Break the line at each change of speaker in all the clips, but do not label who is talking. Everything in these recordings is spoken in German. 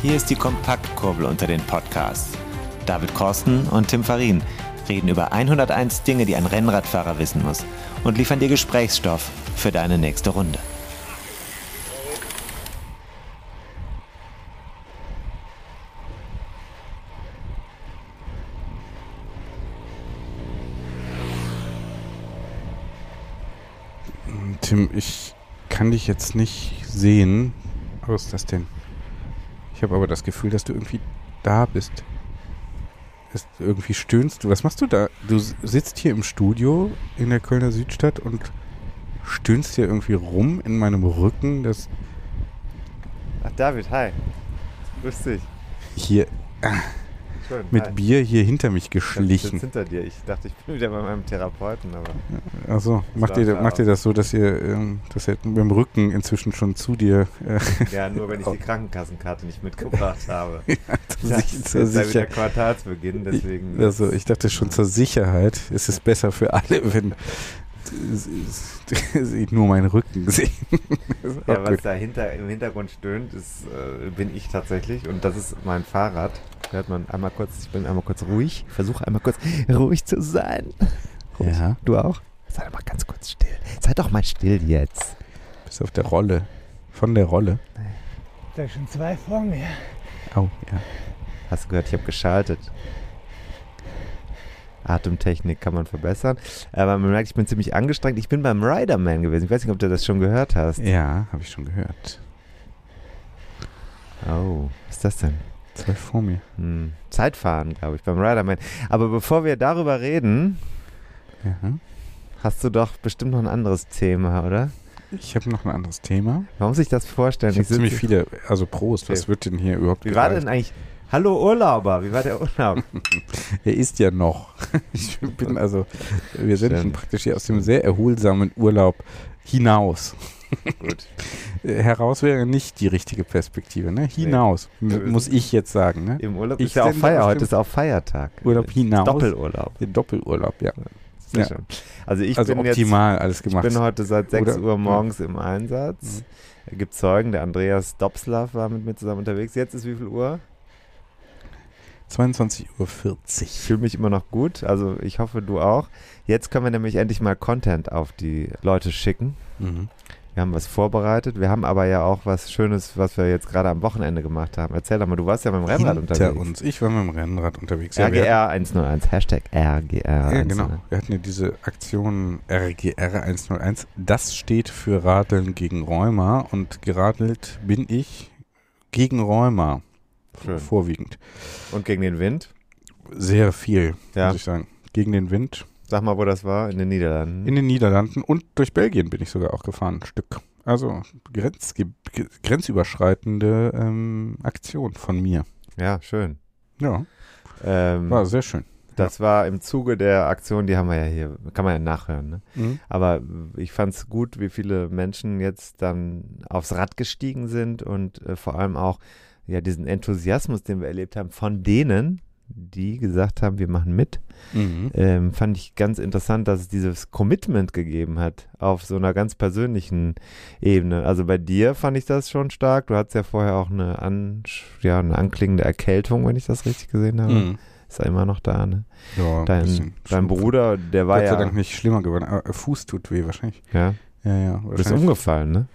Hier ist die Kompaktkurbel unter den Podcasts. David Korsten und Tim Farin reden über 101 Dinge, die ein Rennradfahrer wissen muss und liefern dir Gesprächsstoff für deine nächste Runde.
Tim, ich kann dich jetzt nicht sehen. Was ist das denn? Ich habe aber das Gefühl, dass du irgendwie da bist. Ist, irgendwie stöhnst du. Was machst du da? Du sitzt hier im Studio in der Kölner Südstadt und stöhnst hier irgendwie rum in meinem Rücken. Das
Ach, David, hi. Grüß dich.
hier
Schön.
mit
hi.
Bier hier hinter mich
Ich
geschlichen.
hinter dir. Ich dachte, ich bin wieder bei meinem Therapeuten, aber
Also macht ihr, macht ihr das so, dass ihr, ähm, dass ihr mit dem Rücken inzwischen schon zu dir äh,
ja, nur wenn ich die Krankenkassenkarte nicht mitgebracht habe.
zur,
Das ist
zur
ja wieder
Sicher
Quartalsbeginn, deswegen.
Also ich dachte schon zur Sicherheit ist es besser für alle, wenn sie nur meinen Rücken sehen.
Ja, was
gut.
dahinter im Hintergrund stöhnt, ist, äh, bin ich tatsächlich und das ist mein Fahrrad. Hört man einmal kurz, ich bin einmal kurz ruhig. Ich versuche einmal kurz ruhig zu sein. Ruhig.
Ja.
Du auch? Sei doch mal ganz kurz still. Sei doch mal still jetzt.
Bist auf der Rolle. Von der Rolle.
Da schon zwei vor mir.
Au, ja.
Hast du gehört, ich habe geschaltet. Atemtechnik kann man verbessern. Aber man merkt, ich bin ziemlich angestrengt. Ich bin beim Riderman gewesen. Ich weiß nicht, ob du das schon gehört hast.
Ja, habe ich schon gehört.
Oh, was ist das denn?
Zwei vor mir.
Hm. Zeitfahren, glaube ich, beim Riderman. Aber bevor wir darüber reden,
Ja.
hast du doch bestimmt noch ein anderes Thema, oder?
Ich habe noch ein anderes Thema.
Muss sich das vorstellen.
Ich
sitze-
ziemlich viele, also Prost, was wird denn hier überhaupt
Wie war denn eigentlich? Hallo Urlauber, wie war der Urlaub?
Er ist ja noch. Ich bin also, wir sind
Stimmt.
schon praktisch hier aus dem sehr erholsamen Urlaub hinaus.
Gut.
Äh, Heraus wäre nicht die richtige Perspektive, ne? Hinaus,
Wir
muss ich jetzt sagen, ne?
Im Urlaub
Ich
ist ja auch Feier. Heute ist auch Feiertag.
Urlaub hinaus.
Doppelurlaub.
Doppelurlaub, ja.
Sehr
Ja.
schön. Also ich
also
bin jetzt
optimal alles
Ich
gemacht.
bin heute seit 6
Oder-
Uhr morgens im Einsatz. Es gibt Zeugen, der Andreas Dobslav war mit mir zusammen unterwegs. Jetzt ist wie viel Uhr?
22.40 Uhr.
Ich fühle mich immer noch gut, also ich hoffe, du auch. Jetzt können wir nämlich endlich mal Content auf die Leute schicken.
Mhm.
Wir haben was vorbereitet. Wir haben aber ja auch was Schönes, was wir jetzt gerade am Wochenende gemacht haben. Erzähl doch mal, du warst ja mit dem Rennrad
Hinter
unterwegs.
uns. Ich war mit dem Rennrad unterwegs. Ja,
RGR 101, Hashtag RGR
hatten- Ja,
101.
genau. Wir hatten ja diese Aktion RGR 101. Das steht für Radeln gegen Rheuma und geradelt bin ich gegen Rheuma.
Schön.
Vorwiegend.
Und gegen den Wind?
Sehr viel,
Ja.
muss ich sagen. Gegen den Wind.
Sag mal, wo das war? In den Niederlanden.
In den Niederlanden und durch Belgien bin ich sogar auch gefahren, ein Stück. Also Grenz, grenzüberschreitende ähm, Aktion von mir.
ja, schön.
Ja,
Ähm,
war sehr schön.
Das war im Zuge der Aktion, die haben wir ja hier, kann man ja nachhören. Ne?
Mhm.
Aber ich fand es gut, wie viele Menschen jetzt dann aufs Rad gestiegen sind und äh, vor allem auch ja diesen Enthusiasmus, den wir erlebt haben, von denen, die gesagt haben, wir machen mit,
Mhm.
ähm, fand ich ganz interessant, dass es dieses Commitment gegeben hat auf so einer ganz persönlichen Ebene. Also bei dir fand ich das schon stark. Du hattest ja vorher auch eine, an, ja, eine anklingende Erkältung, wenn ich das richtig gesehen habe.
Mhm.
Ist er immer noch da, ne?
Ja, ein
Dein, dein. Bruder, der war
Gott sei
ja,
Dank nicht schlimmer geworden. Aber Fuß tut weh wahrscheinlich.
ja,
Ja, ja.
du bist umgefallen, ne?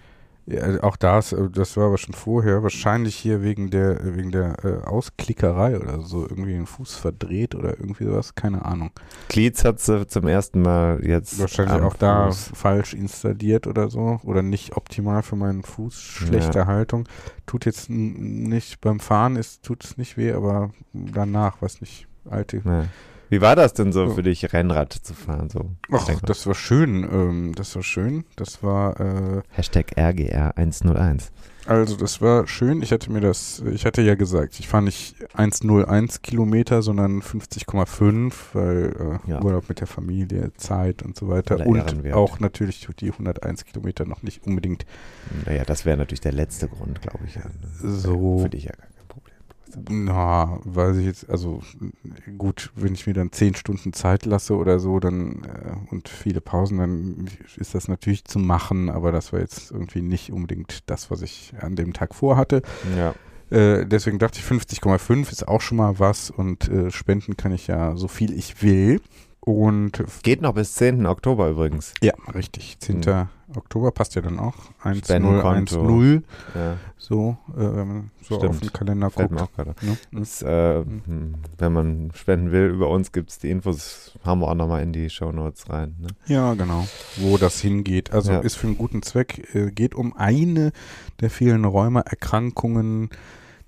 Ja, auch das, äh, das war aber schon vorher. Wahrscheinlich hier wegen der wegen der äh, Ausklickerei oder so. Irgendwie den Fuß verdreht oder irgendwie sowas. Keine Ahnung.
Glieds hat sie zum ersten Mal jetzt.
Wahrscheinlich auch da
Fuß.
falsch installiert oder so. Oder nicht optimal für meinen Fuß. Schlechte Haltung. Tut jetzt nicht beim Fahren, ist, tut es nicht weh, aber danach, weiß nicht, alte
Ja. Wie war das denn so für dich, Rennrad zu fahren? So?
Ach, das war schön. Ähm, das war schön. Das war äh,
Hashtag RGR101.
Also das war schön. Ich hatte mir das, ich hatte ja gesagt, ich fahre nicht 1,01 Kilometer, sondern 50,5, weil äh,
Ja.
Urlaub mit der Familie, Zeit und so weiter. Und auch natürlich die 101 Kilometer noch nicht unbedingt
Naja, das wäre natürlich der letzte Grund, glaube ich.
So.
Für dich ja.
Na, weiß ich jetzt, also gut, wenn ich mir dann zehn Stunden Zeit lasse oder so, dann äh, und viele Pausen, dann ist das natürlich zu machen, aber das war jetzt irgendwie nicht unbedingt das, was ich an dem Tag vorhatte.
Ja.
Äh, deswegen dachte ich, 50,5 ist auch schon mal was und äh, spenden kann ich ja so viel ich will. Und
Geht noch bis 10. Oktober übrigens.
ja, richtig, 10. Oktober passt ja dann auch. 1 0 1
Spendenkonto.
0
Ja,
so, äh, wenn man so
Stimmt.
auf den Kalender
fällt
guckt.
auch gerade.
Ne?
Das, äh, hm, wenn man spenden will, über uns gibt es die Infos, haben wir auch nochmal in die Shownotes rein. Ne?
Ja, genau. Wo das hingeht. Also
Ja.
ist für einen guten Zweck. Äh, geht um eine der vielen Rheumaerkrankungen,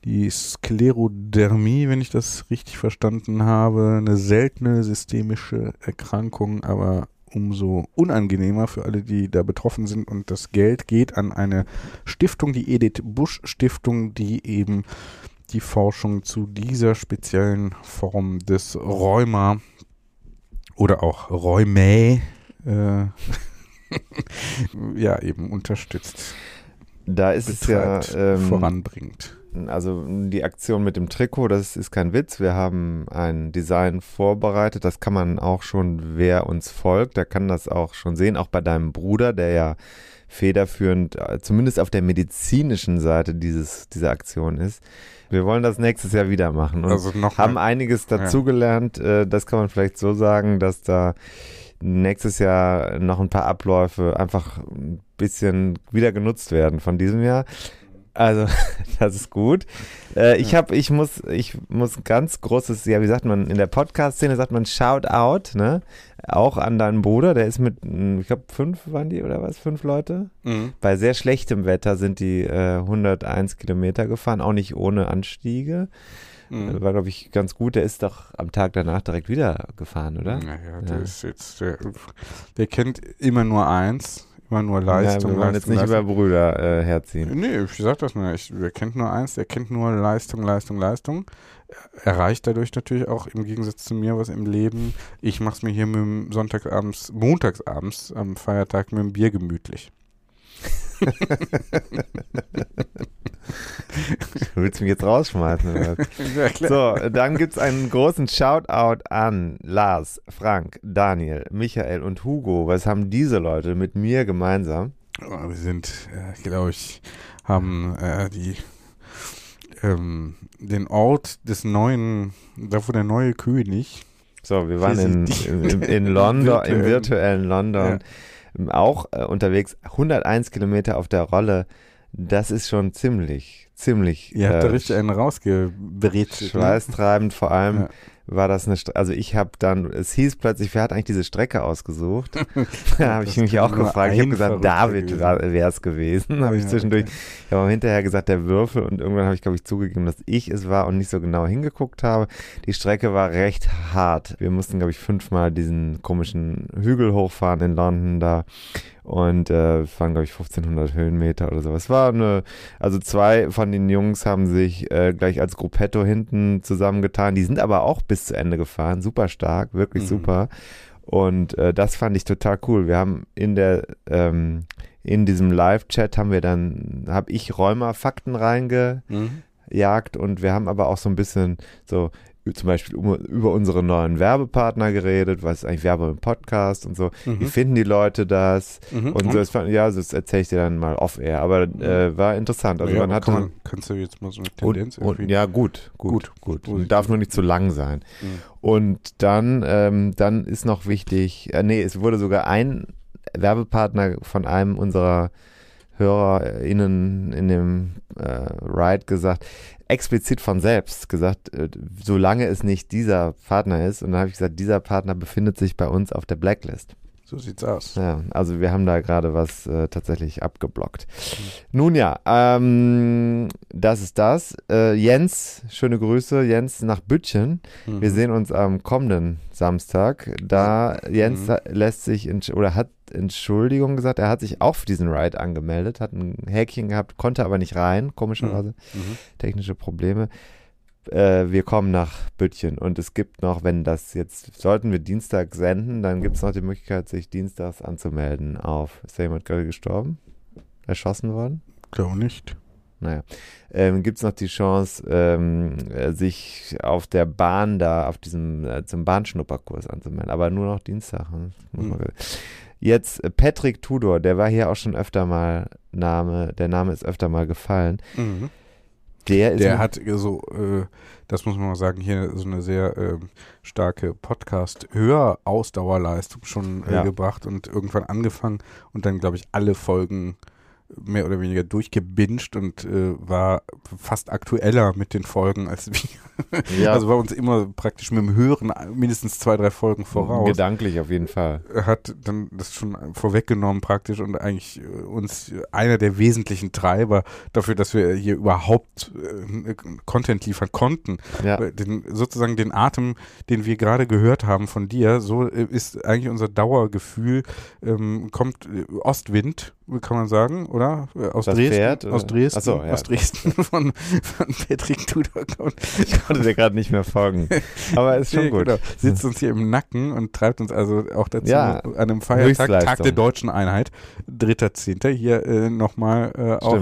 die Sklerodermie, wenn ich das richtig verstanden habe. Eine seltene systemische Erkrankung, aber umso unangenehmer für alle, die da betroffen sind. Und das Geld geht an eine Stiftung, die Edith Busch Stiftung, die eben die Forschung zu dieser speziellen Form des Rheuma oder auch Rheumä äh, ja eben unterstützt,
Da ist es ja
betreibt,
ähm,
voranbringt.
Also die Aktion mit dem Trikot, das ist kein Witz. Wir haben ein Design vorbereitet. Das kann man auch schon, wer uns folgt, der kann das auch schon sehen. Auch bei deinem Bruder, der ja federführend, äh, zumindest auf der medizinischen Seite dieses, dieser Aktion ist. Wir wollen das nächstes Jahr wieder machen und
Also noch
haben einiges dazugelernt. Äh, Das kann man vielleicht so sagen, dass da nächstes Jahr noch ein paar Abläufe einfach ein bisschen wieder genutzt werden von diesem Jahr. Also, das ist gut. Äh, ich habe, ich muss, ich muss ein ganz großes, ja, wie sagt man, in der Podcast-Szene sagt man Shout-out, ne? Auch an deinen Bruder, der ist mit, mm, ich glaube, fünf waren die oder was? Fünf Leute?
Mhm.
Bei sehr schlechtem Wetter sind die äh, 101 Kilometer gefahren, auch nicht ohne Anstiege.
Mhm.
War, glaube ich, ganz gut. Der ist doch am Tag danach direkt wieder gefahren, oder?
Naja, der
Ja.
ist jetzt, der, der kennt immer nur eins, immer nur Leistung.
ja, wir wollen jetzt nicht
Leistung.
über Brüder äh, herziehen.
Nee, ich sag das nur. Ich, der kennt nur eins, der kennt nur Leistung, Leistung, Leistung. Erreicht dadurch natürlich auch im Gegensatz zu mir was im Leben. Ich mach's mir hier mit dem Sonntagsabends, montagsabends am Feiertag mit dem Bier gemütlich.
Du willst mich jetzt rausschmeißen?
Ja.
So, dann gibt es einen großen Shoutout an Lars, Frank, Daniel, Michael und Hugo. Was haben diese Leute mit mir gemeinsam?
Oh, wir sind, äh, glaube ich, haben äh, die ähm, den Ort des neuen, da wo der neue König.
So, wir waren in, in, in, London, im
Virtuellen.
London, auch äh, unterwegs, 101 Kilometer auf der Rolle. Das ist schon ziemlich, ziemlich
Ihr habt da
äh,
richtig einen rausgebrezelt. ne?
schweißtreibend. Vor allem
Ja.
war das eine, St also ich habe dann, es hieß plötzlich, wer hat eigentlich diese Strecke ausgesucht? da habe ich mich auch gefragt. Ich habe gesagt, David wäre es gewesen. habe ich zwischendurch,
okay.
ich habe hinterher gesagt, der Würfel und irgendwann habe ich, glaube ich, zugegeben, dass ich es war und nicht so genau hingeguckt habe. Die Strecke war recht hart. Wir mussten, glaube ich, fünfmal diesen komischen Hügel hochfahren in London da und äh, waren, glaube ich, 1500 Höhenmeter oder so. Es war eine, also zwei von den Jungs haben sich äh, gleich als Gruppetto hinten zusammengetan. Die sind aber auch bis zu Ende gefahren. Super stark, wirklich
Mhm.
super. Und äh, das fand ich total cool. Wir haben in der ähm, in diesem Live-Chat haben wir dann, habe ich Rheuma-Fakten reingejagt
Mhm.
und wir haben aber auch so ein bisschen so zum Beispiel um, über unsere neuen Werbepartner geredet, was ist eigentlich Werbe im Podcast und so.
Mhm.
Wie finden die Leute das?
Mhm.
Und so, das ja, das erzähle ich dir dann mal off-air, aber äh, war interessant. Also
ja,
man hatte
kann man, kannst du jetzt mal so eine
und,
Tendenz
und,
irgendwie?
ja, gut, gut,
Gut,
gut. Darf nur nicht zu lang sein.
Mhm.
Und dann, ähm, dann ist noch wichtig, äh, nee, es wurde sogar ein Werbepartner von einem unserer HörerInnen in dem äh, Ride gesagt, explizit von selbst gesagt, äh, solange es nicht dieser Partner ist, und dann habe ich gesagt, dieser Partner befindet sich bei uns auf der Blacklist.
So sieht's aus.
Ja, also wir haben da gerade was äh, tatsächlich abgeblockt. Nun ja, ähm, das ist das. Äh, Jens, schöne Grüße, Jens nach Bütchen.
Mhm.
Wir sehen uns am kommenden Samstag. Da Jens
Mhm.
lässt sich entsch- oder hat Entschuldigung gesagt, er hat sich auch für diesen Ride angemeldet, hat ein Häkchen gehabt, konnte aber nicht rein, komischerweise.
Mhm.
Technische Probleme. Äh, wir kommen nach Bütchen und es gibt noch, wenn das jetzt, sollten wir Dienstag senden, dann gibt es noch die Möglichkeit, sich dienstags anzumelden auf, ist da jemand gerade gestorben? Erschossen worden?
Glaube nicht.
Naja, ähm, gibt es noch die Chance, ähm, äh, sich auf der Bahn da, auf diesem, äh, zum Bahnschnupperkurs anzumelden, aber nur noch Dienstag. ne?
Mhm.
Jetzt äh, Patrick Tudor, der war hier auch schon öfter mal Name, der Name ist öfter mal gefallen.
Mhm.
Der ist
Der hat so, äh, das muss man mal sagen, hier so eine sehr ähm, starke Podcast-Hörausdauerleistung schon äh,
Ja.
gebracht und irgendwann angefangen und dann, glaube ich, alle Folgen mehr oder weniger durchgebinged und äh, war fast aktueller mit den Folgen als wir.
ja,
Also war uns immer praktisch mit dem Hören mindestens zwei, drei Folgen voraus.
gedanklich auf jeden Fall.
Hat dann das schon vorweggenommen praktisch und eigentlich äh, uns einer der wesentlichen Treiber dafür, dass wir hier überhaupt äh, Content liefern konnten.
Ja,
Den, sozusagen den Atem, den wir gerade gehört haben von dir, so äh, ist eigentlich unser Dauergefühl, ähm, kommt äh, Ostwind, kann man sagen, oder? Äh, Aus
Das
Dresden.
Pferd, oder?
aus Dresden.
So, ja.
Aus Dresden von, von Patrick Tudor
ich konnte dir gerade nicht mehr folgen. Aber ist schon
Nee,
gut.
Genau. Sitzt uns hier im Nacken und treibt uns also auch dazu,
Ja,
an einem Feiertag, Tag der deutschen Einheit, 3.10. hier äh, nochmal äh, auch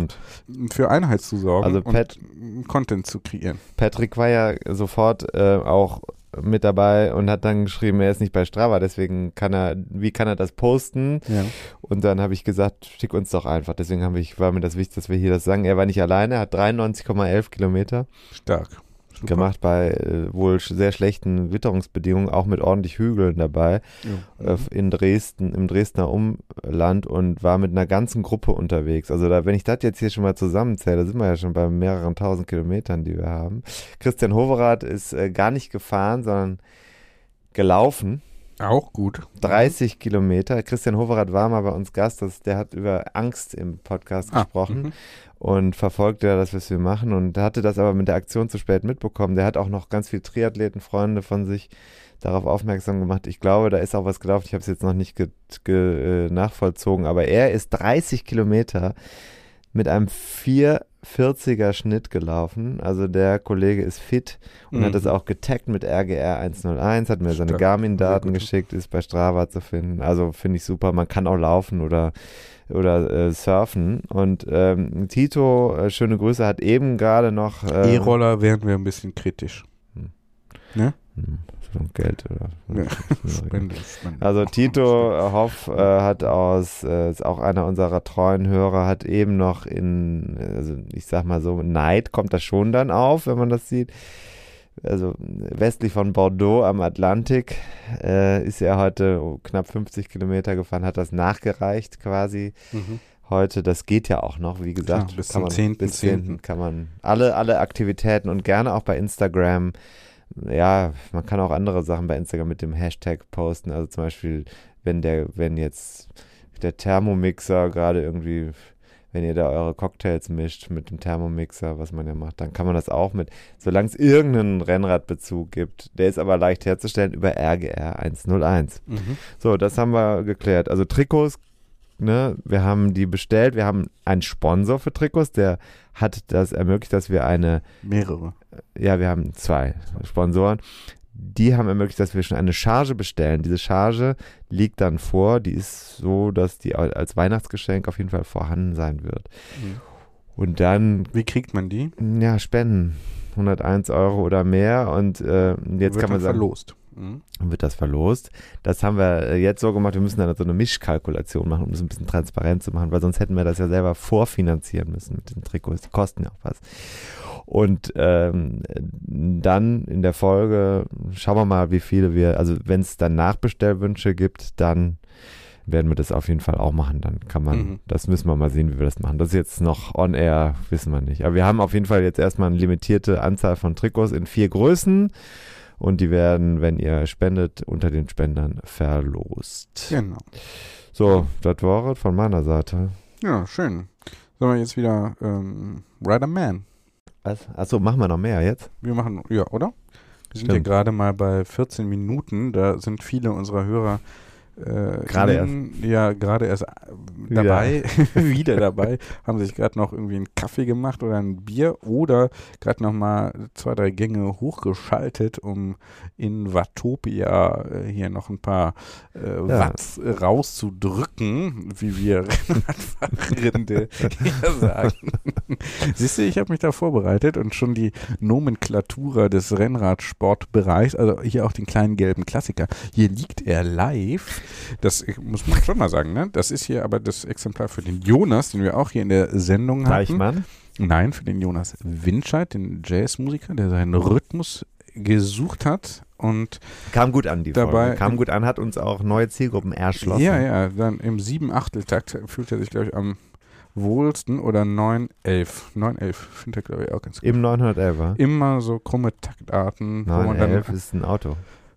für Einheit zu sorgen
Also Pat-
und Content zu kreieren.
Patrick war ja sofort äh, auch mit dabei und hat dann geschrieben, er ist nicht bei Strava, deswegen kann er, wie kann er das posten?
Ja.
Und dann habe ich gesagt, schick uns doch einfach. Deswegen habe ich, war mir das wichtig, dass wir hier das sagen. Er war nicht alleine, hat 93,11 Kilometer
Stark. Super.
gemacht bei äh, wohl sehr schlechten Witterungsbedingungen, auch mit ordentlich Hügeln dabei
Ja.
äh, in Dresden, im Dresdner Umland und war mit einer ganzen Gruppe unterwegs. Also da, wenn ich das jetzt hier schon mal zusammenzähle, sind wir ja schon bei mehreren tausend Kilometern, die wir haben. Christian Hoverath ist äh, gar nicht gefahren, sondern gelaufen.
Auch gut.
30 Kilometer. Christian Hoverath war mal bei uns Gast, das, der hat über Angst im Podcast
Ah,
gesprochen
mhm.
und verfolgt ja das, was wir machen und hatte das aber mit der Aktion zu spät mitbekommen. Der hat auch noch ganz viele Triathleten, Freunde von sich darauf aufmerksam gemacht. Ich glaube, da ist auch was gelaufen. Ich habe es jetzt noch nicht äh, nachvollzogen, aber er ist 30 Kilometer mit einem 440er Schnitt gelaufen. Also der Kollege ist fit und
Mhm.
hat das auch getaggt mit RGR 101, hat mir seine
Stark.
Garmin-Daten
Sehr gut.
geschickt, ist bei Strava zu finden. Also finde ich super. Man kann auch laufen oder oder äh, surfen. Und ähm, Tito, äh, schöne Grüße, hat eben gerade noch äh,
E-Roller wären wir ein bisschen kritisch.
hm, so Geld oder
Ja. Spende, Spende.
Also Tito äh, Hoff äh, hat aus, äh, ist auch einer unserer treuen Hörer, hat eben noch in, also ich sag mal so, Neid kommt das schon dann auf, wenn man das sieht. Also westlich von Bordeaux am Atlantik äh, ist er heute knapp 50 Kilometer gefahren, hat das nachgereicht quasi
Mhm.
heute. Das geht ja auch noch, wie gesagt.
Klar, bis
kann
zum
man,
10.10..
Bis 10. kann man alle, alle Aktivitäten und gerne auch bei Instagram. Ja, man kann auch andere Sachen bei Instagram mit dem Hashtag posten. Also zum Beispiel, wenn der, wenn jetzt der Thermomixer gerade irgendwie, wenn ihr da eure Cocktails mischt mit dem Thermomixer, was man ja macht, dann kann man das auch mit, solange es irgendeinen Rennradbezug gibt. Der ist aber leicht herzustellen über RGR 101.
Mhm.
So, das haben wir geklärt. Also Trikots, ne, wir haben die bestellt. Wir haben einen Sponsor für Trikots, der hat das ermöglicht, dass wir eine,
Mehrere.
ja, wir haben zwei Sponsoren. Die haben ermöglicht, dass wir schon eine Charge bestellen. Diese Charge liegt dann vor. Die ist so, dass die als Weihnachtsgeschenk auf jeden Fall vorhanden sein wird.
Mhm.
Und dann,
Wie kriegt man die?
ja, Spenden. 101 Euro oder mehr. Und äh, jetzt
Wird
kann man sagen,
verlost. Mhm.
wird das verlost. Das haben wir äh, jetzt so gemacht, wir müssen dann so eine Mischkalkulation machen, um das ein bisschen transparent zu machen, weil sonst hätten wir das ja selber vorfinanzieren müssen mit den Trikots. Die kosten ja auch was. Und ähm, dann in der Folge schauen wir mal, wie viele wir, also wenn es dann Nachbestellwünsche gibt, dann werden wir das auf jeden Fall auch machen. Dann kann man,
Mhm.
das müssen wir mal sehen, wie wir das machen. Das ist jetzt noch on air, wissen wir nicht. Aber wir haben auf jeden Fall jetzt erstmal eine limitierte Anzahl von Trikots in vier Größen Und die werden, wenn ihr spendet, unter den Spendern verlost.
Genau.
So, das war es von meiner Seite.
Ja, schön. Sollen wir jetzt wieder ähm, Rider Man?
Was? Achso, machen wir noch mehr jetzt?
Wir machen, ja, oder? Wir sind
Stimmt.
ja gerade mal bei 14 Minuten. Da sind viele unserer Hörer äh,
Gerade
innen- Ja, gerade erst äh, dabei, wieder dabei, haben sich gerade noch irgendwie einen Kaffee gemacht oder ein Bier oder gerade noch mal zwei, drei Gänge hochgeschaltet, um in Watopia äh, hier noch ein paar äh, Watts äh, rauszudrücken, wie wir Radfahrende hier sagen. Siehst du, ich habe mich da vorbereitet und schon die Nomenklatura des Rennradsportbereichs, also hier auch den kleinen gelben Klassiker. Hier liegt er live. Das muss man schon mal sagen, ne? Das ist hier aber das Exemplar für den Jonas, den wir auch hier in der Sendung hatten.
Deichmann?
Nein, für den Jonas Winscheid, den Jazzmusiker, der seinen Rhythmus gesucht hat und
Kam gut an, die
Dabei-
Folge. Kam gut an, hat uns auch neue Zielgruppen erschlossen.
ja, ja, dann im sieben Achteltakt fühlt er sich, glaube ich, am wohlsten oder 9, 11. 9, 11 findet er, glaube ich, auch ganz gut.
Im 911er.
Immer so krumme Taktarten, wo man,
911
dann,
ist ein Auto.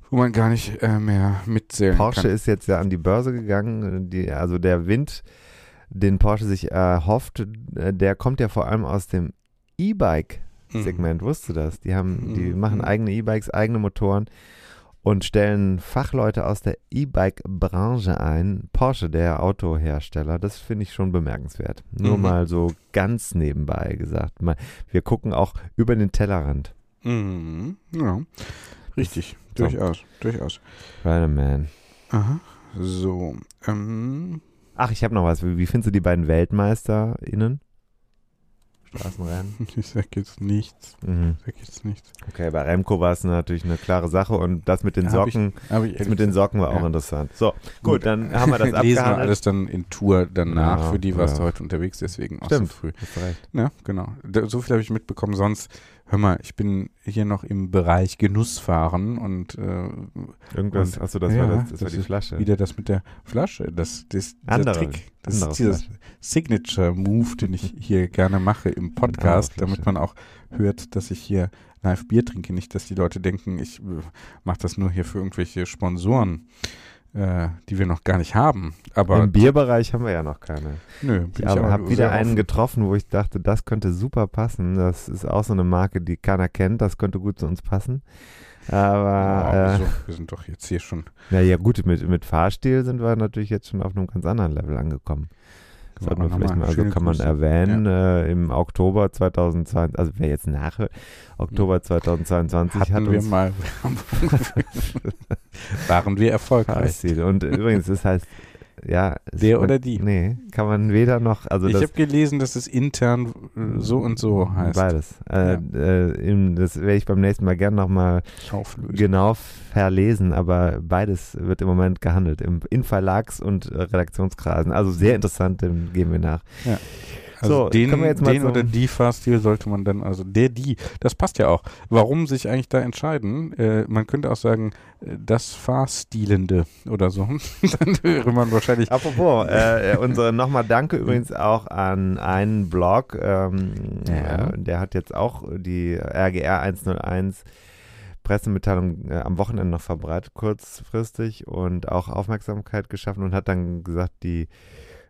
Wo man gar nicht äh, mehr mitzählen
Porsche
kann.
ist jetzt ja an die Börse gegangen. Die, also der Wind, den Porsche sich erhofft, äh, der kommt ja vor allem aus dem E-Bike-Segment. Wusstest du das? Die haben, die
Mhm.
machen eigene E-Bikes, eigene Motoren und stellen Fachleute aus der E-Bike-Branche ein. Porsche, der Autohersteller, das finde ich schon bemerkenswert. Nur
Mhm.
mal so ganz nebenbei gesagt. Mal, wir gucken auch über den Tellerrand.
Mhm. Ja, richtig. Durchaus, durchaus.
Right man.
Aha. So, ähm,
Ach, ich habe noch was. Wie, wie findest du die beiden WeltmeisterInnen? Straßenrennen.
ich sag jetzt nichts,
Mhm.
sag jetzt nichts.
Okay, bei Remco war es natürlich eine klare Sache und das mit den
Hab ich-
Socken,
Aber ich
das mit den Socken war auch
Ja.
interessant. So, gut, dann haben wir das
Lesen wir
abgehandelt.
alles dann in Tour danach.
Ja,
Für die warst
ja.
du heute unterwegs, deswegen auch
Stimmt.
so früh.
Hast recht.
Ja, genau. So viel habe ich mitbekommen. Sonst, hör mal, ich bin hier noch im Bereich Genussfahren und äh,
Irgendwas,
Und-
achso, das war das, das, war
das
die
ist
Flasche.
wieder das mit der Flasche. Das, das, dieser
Andere-
Trick. Das ist dieses
Flasche.
Signature-Move, den ich hier gerne mache im Podcast, damit man auch hört, dass ich hier live Bier trinke. Nicht, dass die Leute denken, ich äh, mache das nur hier für irgendwelche Sponsoren, äh, die wir noch gar nicht haben. Aber
Im Bierbereich haben wir ja noch keine.
nö,
Ich habe hab wieder einen
offen.
getroffen, wo ich dachte, das könnte super passen. Das ist auch so eine Marke, die keiner kennt. Das könnte gut zu uns passen. Aber
Ja,
äh,
wieso? wir sind doch jetzt hier schon.
na ja, gut, mit, mit Fahrstil sind wir natürlich jetzt schon auf einem ganz anderen Level angekommen. Sollte man vielleicht mal, also kann man
Grüße.
erwähnen, äh, im Oktober 2022, also wer jetzt nachhört, Oktober 2022 hat
Hatten wir
uns
mal. waren wir erfolgreich.
Und übrigens, das heißt, ja.
Der oder die?
Nee, kann man weder noch, also
ich habe gelesen, dass es intern äh, so und so heißt.
beides. Äh, äh, im, das werde ich beim nächsten Mal gern nochmal genau verlesen, aber beides wird im Moment gehandelt, im, in Verlags- und Redaktionskreisen. Also sehr interessant, dem geben wir nach.
Also
So,
den,
jetzt mal
den oder die Fahrstil sollte man dann, also der, die, das passt ja auch. Warum sich eigentlich da entscheiden? Äh, man könnte auch sagen, äh, das Fahrstilende oder so. dann wäre man wahrscheinlich.
Apropos, äh, äh, unsere nochmal Danke übrigens auch an einen Blog, ähm,
Ja.
äh, der hat jetzt auch die RGR 101 Pressemitteilung äh, am Wochenende noch verbreitet, kurzfristig und auch Aufmerksamkeit geschaffen und hat dann gesagt, die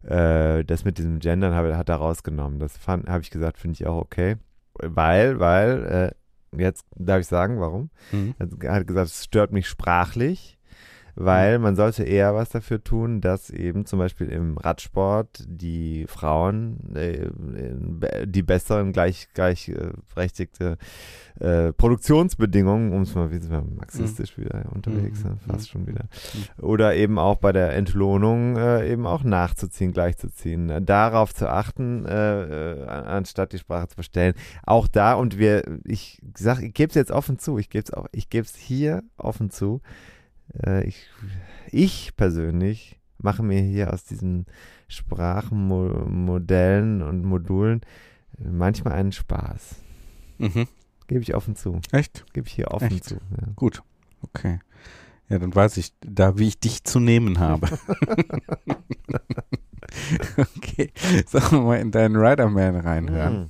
äh, das mit diesem Gendern habe, hat er rausgenommen. Das habe ich gesagt, finde ich auch okay. Weil, weil, äh, jetzt darf ich sagen, warum?
Mhm.
Er hat gesagt, es stört mich sprachlich, weil man sollte eher was dafür tun, dass eben zum Beispiel im Radsport die Frauen äh, die besseren, gleich, gleichberechtigte äh, Produktionsbedingungen, um es mal, wie marxistisch wieder unterwegs,
Mhm.
ne? fast
Mhm.
schon wieder, oder eben auch bei der Entlohnung äh, eben auch nachzuziehen, gleichzuziehen, äh, darauf zu achten, äh, äh, anstatt die Sprache zu bestellen. Auch da und wir, ich sag, ich gebe es jetzt offen zu, ich gebe es auch, ich gebe es hier offen zu. Äh, ich, ich persönlich mache mir hier aus diesen Sprachmodellen und Modulen manchmal einen Spaß.
Mhm.
Gebe ich offen zu.
Echt?
Gebe ich hier offen
Echt?
zu. Ja.
Gut. Okay. Ja, dann weiß ich da, wie ich dich zu nehmen habe. okay. Sollen wir mal in deinen Riderman reinhören?
Hm.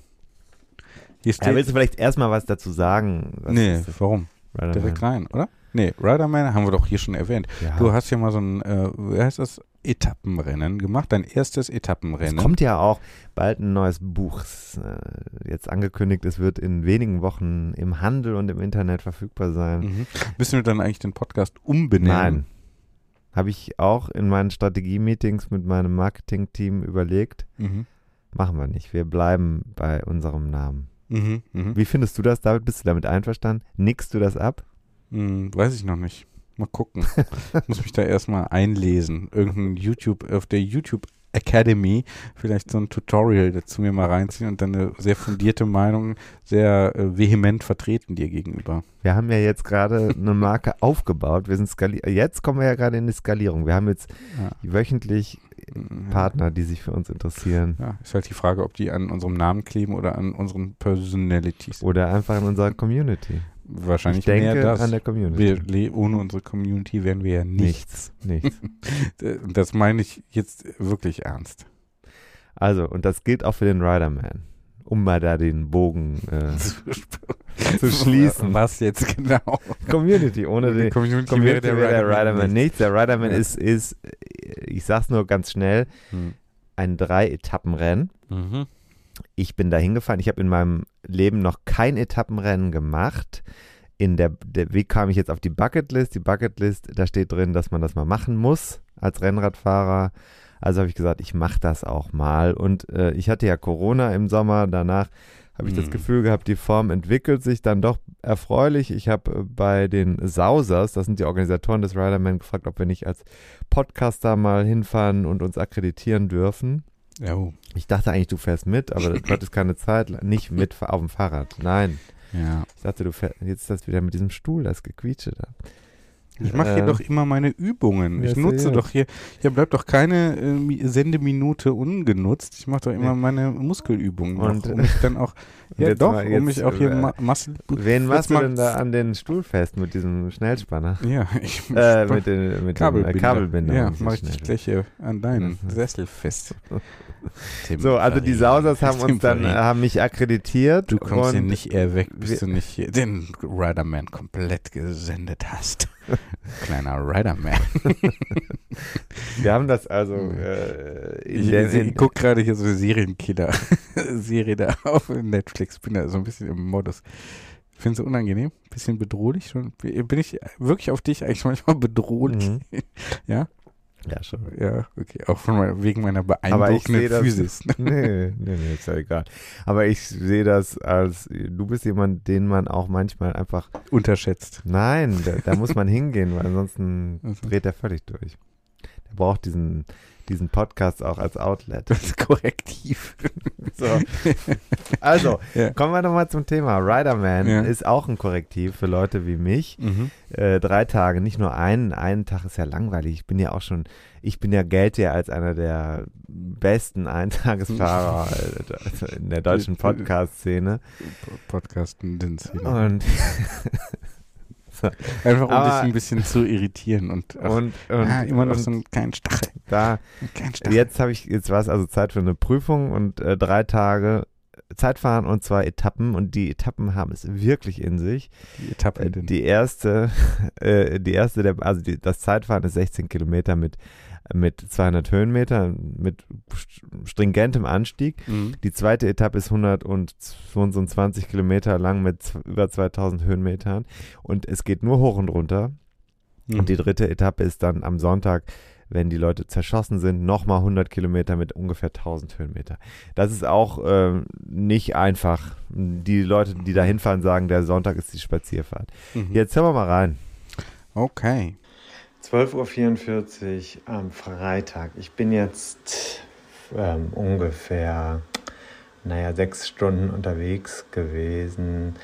Hier
Ja,
steht.
willst du vielleicht erstmal was dazu sagen? Was
nee, warum?
Riderman.
direkt rein, oder? Nee, Riderman haben wir doch hier schon erwähnt.
Ja.
Du hast ja mal so ein, äh, wie heißt das, Etappenrennen gemacht, dein erstes
Es
Etappenrennen.
kommt ja auch bald ein neues Buch. Es, äh, jetzt angekündigt, es wird in wenigen Wochen im Handel und im Internet verfügbar sein.
Mhm. Müssen wir dann eigentlich den Podcast umbenennen?
Nein. Habe ich auch in meinen Strategie-Meetings mit meinem Marketing-Team überlegt.
Mhm.
Machen wir nicht. Wir bleiben bei unserem Namen.
Mhm. Mhm.
Wie findest du das, David? Bist du damit einverstanden? Nickst du das ab?
Hm, weiß ich noch nicht. Mal gucken. Muss mich da erstmal einlesen. Irgendein YouTube, auf der YouTube Academy vielleicht so ein Tutorial dazu mir mal reinziehen und dann eine sehr fundierte Meinung sehr äh, vehement vertreten dir gegenüber.
Wir haben ja jetzt gerade eine Marke aufgebaut. Wir sind skali jetzt kommen wir ja gerade in die Skalierung. Wir haben jetzt
Ja.
wöchentlich
Mhm.
Partner, die sich für uns interessieren.
Ja, ist halt die Frage, ob die an unserem Namen kleben oder an unseren Personalities.
Oder einfach in unserer Community.
Wahrscheinlich
ich denke
mehr das.
an der Community.
wir, ohne unsere Community wären wir ja nichts.
Nichts.
Äh, Das meine ich jetzt wirklich ernst.
Also, und das gilt auch für den Riderman. Um mal da den Bogen äh, zu schließen.
Was jetzt genau?
Community, ohne
Die
die
Community,
Community wäre der Riderman
nicht.
nichts. Der Riderman
Ja.
ist, ist, ich sag's nur ganz schnell,
Hm.
ein Drei-Etappen-Rennen.
Mhm.
Ich bin da hingefahren. Ich habe in meinem Leben noch kein Etappenrennen gemacht. In der, der, wie kam ich jetzt auf die Bucketlist? Die Bucketlist, da steht drin, dass man das mal machen muss als Rennradfahrer. Also habe ich gesagt, ich mache das auch mal. Und äh, ich hatte ja Corona im Sommer. Danach habe ich das
Mhm.
Gefühl gehabt, die Form entwickelt sich dann doch erfreulich. Ich habe äh, bei den Sausers, das sind die Organisatoren des Riderman, gefragt, ob wir nicht als Podcaster mal hinfahren und uns akkreditieren dürfen.
Oh.
Ich dachte eigentlich, du fährst mit, aber du hattest keine Zeit. Nicht mit auf dem Fahrrad. Nein.
ja.
Ich dachte, du fährst. Jetzt ist das wieder mit diesem Stuhl, das Gequietsche da.
Ich mache hier
Ähm,
doch immer meine Übungen.
ja,
Ich nutze doch hier, hier bleibt doch keine äh, Mi- Sendeminute ungenutzt. Ich mache doch immer
Nee.
meine Muskelübungen
Und-
noch, um mich dann auch, ja doch,
mal
um mich auch hier
äh,
ma Muscle,
Wen machst du denn da an den Stuhl fest mit diesem Schnellspanner?
ja, ich
Äh, mit, den, mit
Kabelbinder.
dem äh, Kabelbinder.
Ja, mache ich dich gleich hier an deinen
Mhm.
Sessel fest.
So, also die. Sausers haben uns dann, äh, haben mich akkreditiert.
Du kommst hier nicht eher weg, bis du nicht hier den Riderman komplett gesendet hast. Kleiner Riderman.
Wir haben das also äh, in
Ich, ich, ich gucke gerade hier so eine Serienkiller-Serie da auf Netflix. Bin da so ein bisschen im Modus. Findest du unangenehm? Bisschen bedrohlich schon? Bin ich wirklich auf dich eigentlich manchmal bedrohlich?
Mhm.
Ja?
Ja, schon.
Ja, okay. Auch von wegen meiner beeindruckenden
das.
Physis.
Nee, nee, nee, ist ja egal. Aber ich sehe das als, du bist jemand, den man auch manchmal einfach,
Unterschätzt.
nein, da, da muss man hingehen, weil ansonsten
Also.
dreht er völlig durch. Der braucht diesen, diesen Podcast auch als Outlet.
Das ist korrektiv.
So. Also,
Ja.
kommen wir nochmal zum Thema. Riderman
Ja.
ist auch ein Korrektiv für Leute wie mich.
Mhm.
Äh, drei Tage, nicht nur einen. Einen Tag ist ja langweilig. Ich bin ja auch schon, ich bin ja gelte ja als einer der besten Eintagesfahrer äh, in der deutschen Podcast-Szene.
Podcasten, Dins.
Und,
Einfach um
Aber-
dich ein bisschen zu irritieren und, ach,
und, und,
ah, immer noch so einen kleinen Stachel.
da,
Kein Stachel.
jetzt habe ich, jetzt war es also Zeit für eine Prüfung und äh, drei Tage Zeitfahren und zwei Etappen und die Etappen haben es wirklich in sich.
die Etappe.
Äh, Die erste, äh, die erste, der, also die, das Zeitfahren ist 16 Kilometer mit, mit 200 Höhenmeter, mit st- stringentem Anstieg.
Mhm.
Die zweite Etappe ist 125 Kilometer lang mit über 2000 Höhenmetern und es geht nur hoch und runter.
Mhm.
Und die dritte Etappe ist dann am Sonntag, wenn die Leute zerschossen sind, nochmal 100 Kilometer mit ungefähr 1000 Höhenmeter. Das ist auch ähm, nicht einfach. Die Leute, die da hinfahren, sagen, der Sonntag ist die Spazierfahrt.
Mhm.
Jetzt hören wir mal rein.
Okay.
12.44 Uhr am Freitag. Ich bin jetzt ähm, ungefähr, naja, sechs Stunden unterwegs gewesen.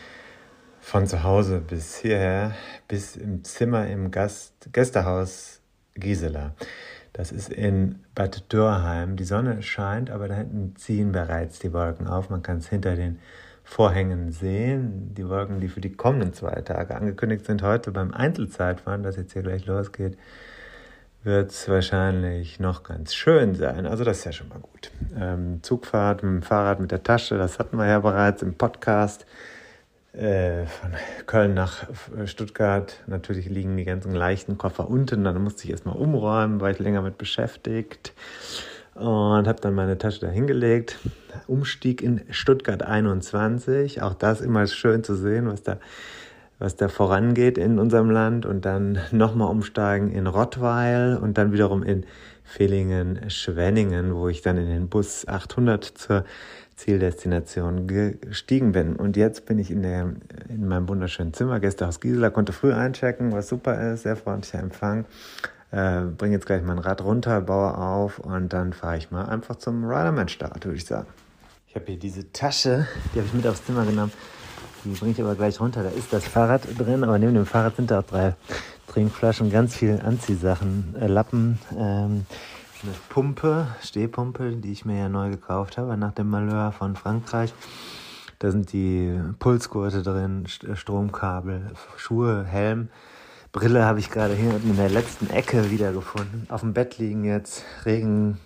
Von zu Hause bis hierher, bis im Zimmer im Gast Gästehaus Gisela. Das ist in Bad Dürrheim. Die Sonne scheint, aber da hinten ziehen bereits die Wolken auf. Man kann es hinter den Vorhängen sehen. Die Wolken, die für die kommenden zwei Tage angekündigt sind. Heute beim Einzelzeitfahren, das jetzt hier gleich losgeht, wird es wahrscheinlich noch ganz schön sein. Also das ist ja schon mal gut. Ähm, Zugfahrt mit dem Fahrrad, mit der Tasche, das hatten wir ja bereits im Podcast.
Äh, von Köln nach Stuttgart. Natürlich liegen die ganzen leichten Koffer unten. Dann musste ich erstmal umräumen, war ich länger mit beschäftigt und habe dann meine Tasche da hingelegt. Umstieg in Stuttgart 21. Auch das immer schön zu sehen, was da, was da vorangeht in unserem Land. Und dann nochmal umsteigen in Rottweil und dann wiederum in Villingen-Schwenningen, wo ich dann in den Bus 800 zur Zieldestination gestiegen bin. Und jetzt bin ich in, der, in meinem wunderschönen Zimmer, Gästehaus Gisela, konnte früh einchecken, was super ist, sehr freundlicher Empfang. Äh, bringe jetzt gleich mein Rad runter, baue auf und dann fahre ich mal einfach zum Riderman-Start, würde ich sagen. Ich habe hier diese Tasche, die habe ich mit aufs Zimmer genommen. Die bringe ich aber gleich runter. Da ist das Fahrrad drin, aber neben dem Fahrrad sind da auch drei Trinkflaschen, ganz viel Anziehsachen, äh, Lappen, ähm, eine Pumpe, Stehpumpe, die ich mir ja neu gekauft habe nach dem Malheur von Frankreich. Da sind die Pulsgurte drin, Stromkabel, Schuhe, Helm. Brille habe ich gerade hier in der letzten Ecke wiedergefunden. Auf dem Bett liegen jetzt Regenjacke,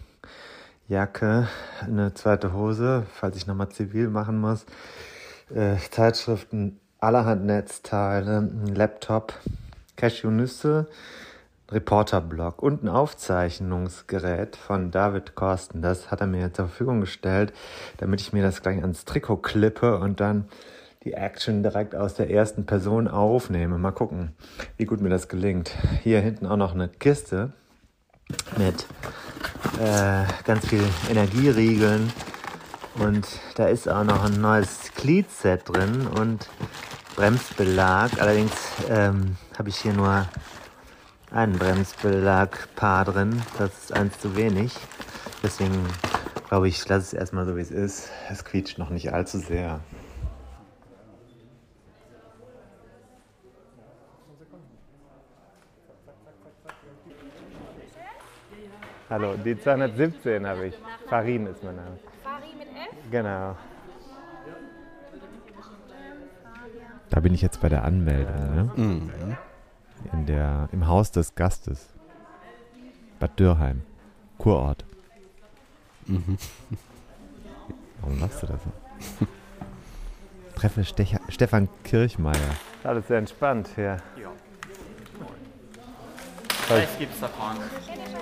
eine zweite Hose, falls ich nochmal zivil machen muss, äh, Zeitschriften, allerhand Netzteile, ein Laptop, Cashewnüsse, Reporterblock und ein Aufzeichnungsgerät von David Korsten. Das hat er mir zur Verfügung gestellt, damit ich mir das gleich ans Trikot klippe und dann die Action direkt aus der ersten Person aufnehme. Mal gucken, wie gut mir das gelingt. Hier hinten auch noch eine Kiste mit äh, ganz viel Energieriegeln und da ist auch noch ein neues Gliedset drin und Bremsbelag. Allerdings ähm, habe ich hier nur einen Bremsbelag-Paar drin. Das ist eins zu wenig. Deswegen glaube ich, lasse es erstmal so, wie es ist. Es quietscht noch nicht allzu sehr. Hallo, die 217 habe ich. Farin ist mein Name.
Farin mit F?
Genau.
Da bin ich jetzt bei der Anmeldung, ne?
Mhm.
In der, Im Haus des Gastes. Bad Dürrheim. Kurort.
Mhm.
Warum machst du das so? Treffe Stecha Stefan Kirchmeier.
Alles sehr entspannt hier.
Vielleicht gibt es da keinen.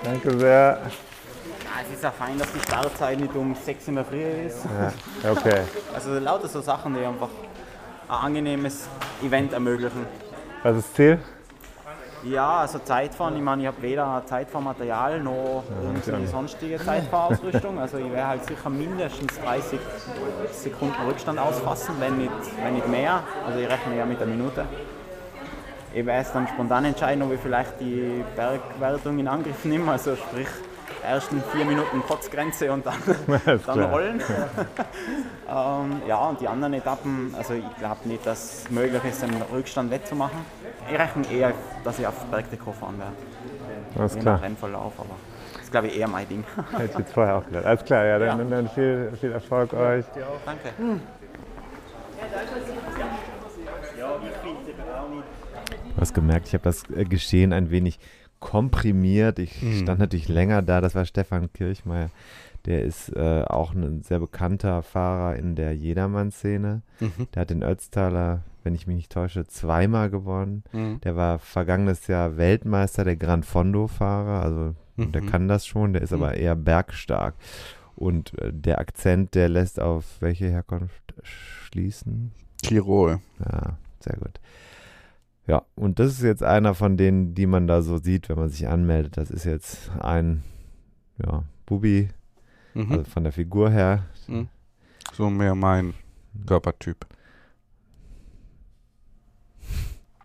Danke sehr.
Ja, es ist ja fein, dass die Startzeit nicht um 6 Uhr früh ist.
Ja, okay.
Also lauter so Sachen, die einfach ein angenehmes Event ermöglichen.
Was ist das Ziel?
Ja, also Zeitfahren, ich meine, ich habe weder Zeitfahrmaterial noch irgendwie sonstige Zeitfahrausrüstung. Also ich werde halt sicher mindestens 30 Sekunden Rückstand ausfassen, wenn nicht, wenn nicht mehr. Also ich rechne ja mit einer Minute. Ich werde es dann spontan entscheiden, ob ich vielleicht die Bergwertung in Angriff nehme. Also sprich, ersten vier Minuten Kotzgrenze und dann, dann rollen. ähm, ja, und die anderen Etappen, also ich glaube nicht, dass es möglich ist, den Rückstand wettzumachen. Ich rechne eher, dass ich auf Bergdekor fahren werde.
Alles
Je nach
klar.
Rennverlauf, aber das ist glaube ich eher mein Ding.
Hätte ich jetzt vorher auch gedacht. Alles klar, ja, dann, dann viel, viel Erfolg euch.
Danke.
Du hast gemerkt, ich habe das äh, Geschehen ein wenig komprimiert. Ich stand natürlich länger da. Das war Stefan Kirchmeier. Der ist äh, auch ein sehr bekannter Fahrer in der Jedermann-Szene. Der hat den Ötztaler, wenn ich mich nicht täusche, zweimal gewonnen. Der war vergangenes Jahr Weltmeister der Gran Fondo-Fahrer. Also der kann das schon. Der ist aber eher bergstark. Und äh, der Akzent, der lässt auf welche Herkunft schließen?
Tirol.
Ja, sehr gut. Ja, und das ist jetzt einer von denen, die man da so sieht, wenn man sich anmeldet. Das ist jetzt ein, ja, Bubi,
Mhm.
also von der Figur her.
So mehr mein Körpertyp.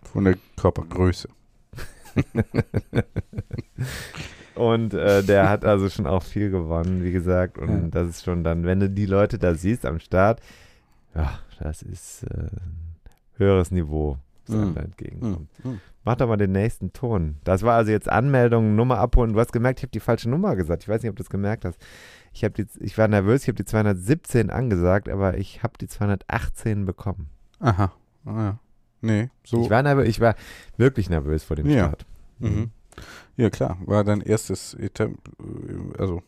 Von der Körpergröße.
Und äh, der hat also schon auch viel gewonnen, wie gesagt. Und
Ja.
das ist schon dann, wenn du die Leute da siehst am Start, ja, das ist äh, ein höheres Niveau, einem
Mhm.
entgegenkommt.
Mhm.
Mach doch mal den nächsten Ton. Das war also jetzt Anmeldung, Nummer abholen. Du hast gemerkt, ich habe die falsche Nummer gesagt. Ich weiß nicht, ob du das gemerkt hast. Ich, die, ich war nervös, ich habe die 217 angesagt, aber ich habe die 218 bekommen.
Aha. Ah, ja. Nee, so.
Ich war nervös, ich war wirklich nervös vor dem
Ja.
Start.
Mhm. Ja, klar. War dein erstes Etapp. Also,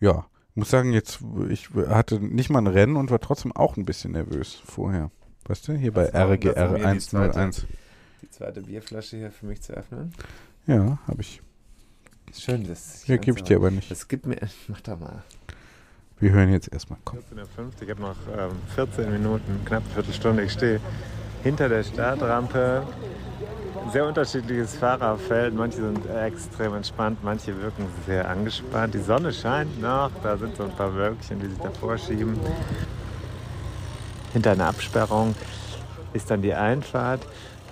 ja. Ich muss sagen, jetzt, ich hatte nicht mal ein Rennen und war trotzdem auch ein bisschen nervös vorher. Weißt du, hier bei
Was war denn das, um
RGR
hier die zweite-
101.
Die zweite Bierflasche hier für mich zu öffnen.
Ja, habe ich.
Schön, das.
Hier gebe ich dir aber nicht.
Das gibt mir. Mach doch mal.
Wir hören jetzt erstmal. Komm.
14.50 ich habe noch ähm, 14 Minuten, knapp eine Viertelstunde. Ich stehe hinter der Startrampe. Sehr unterschiedliches Fahrerfeld. Manche sind extrem entspannt, manche wirken sehr angespannt. Die Sonne scheint noch, da sind so ein paar Wölkchen, die sich davor schieben. Hinter einer Absperrung ist dann die Einfahrt.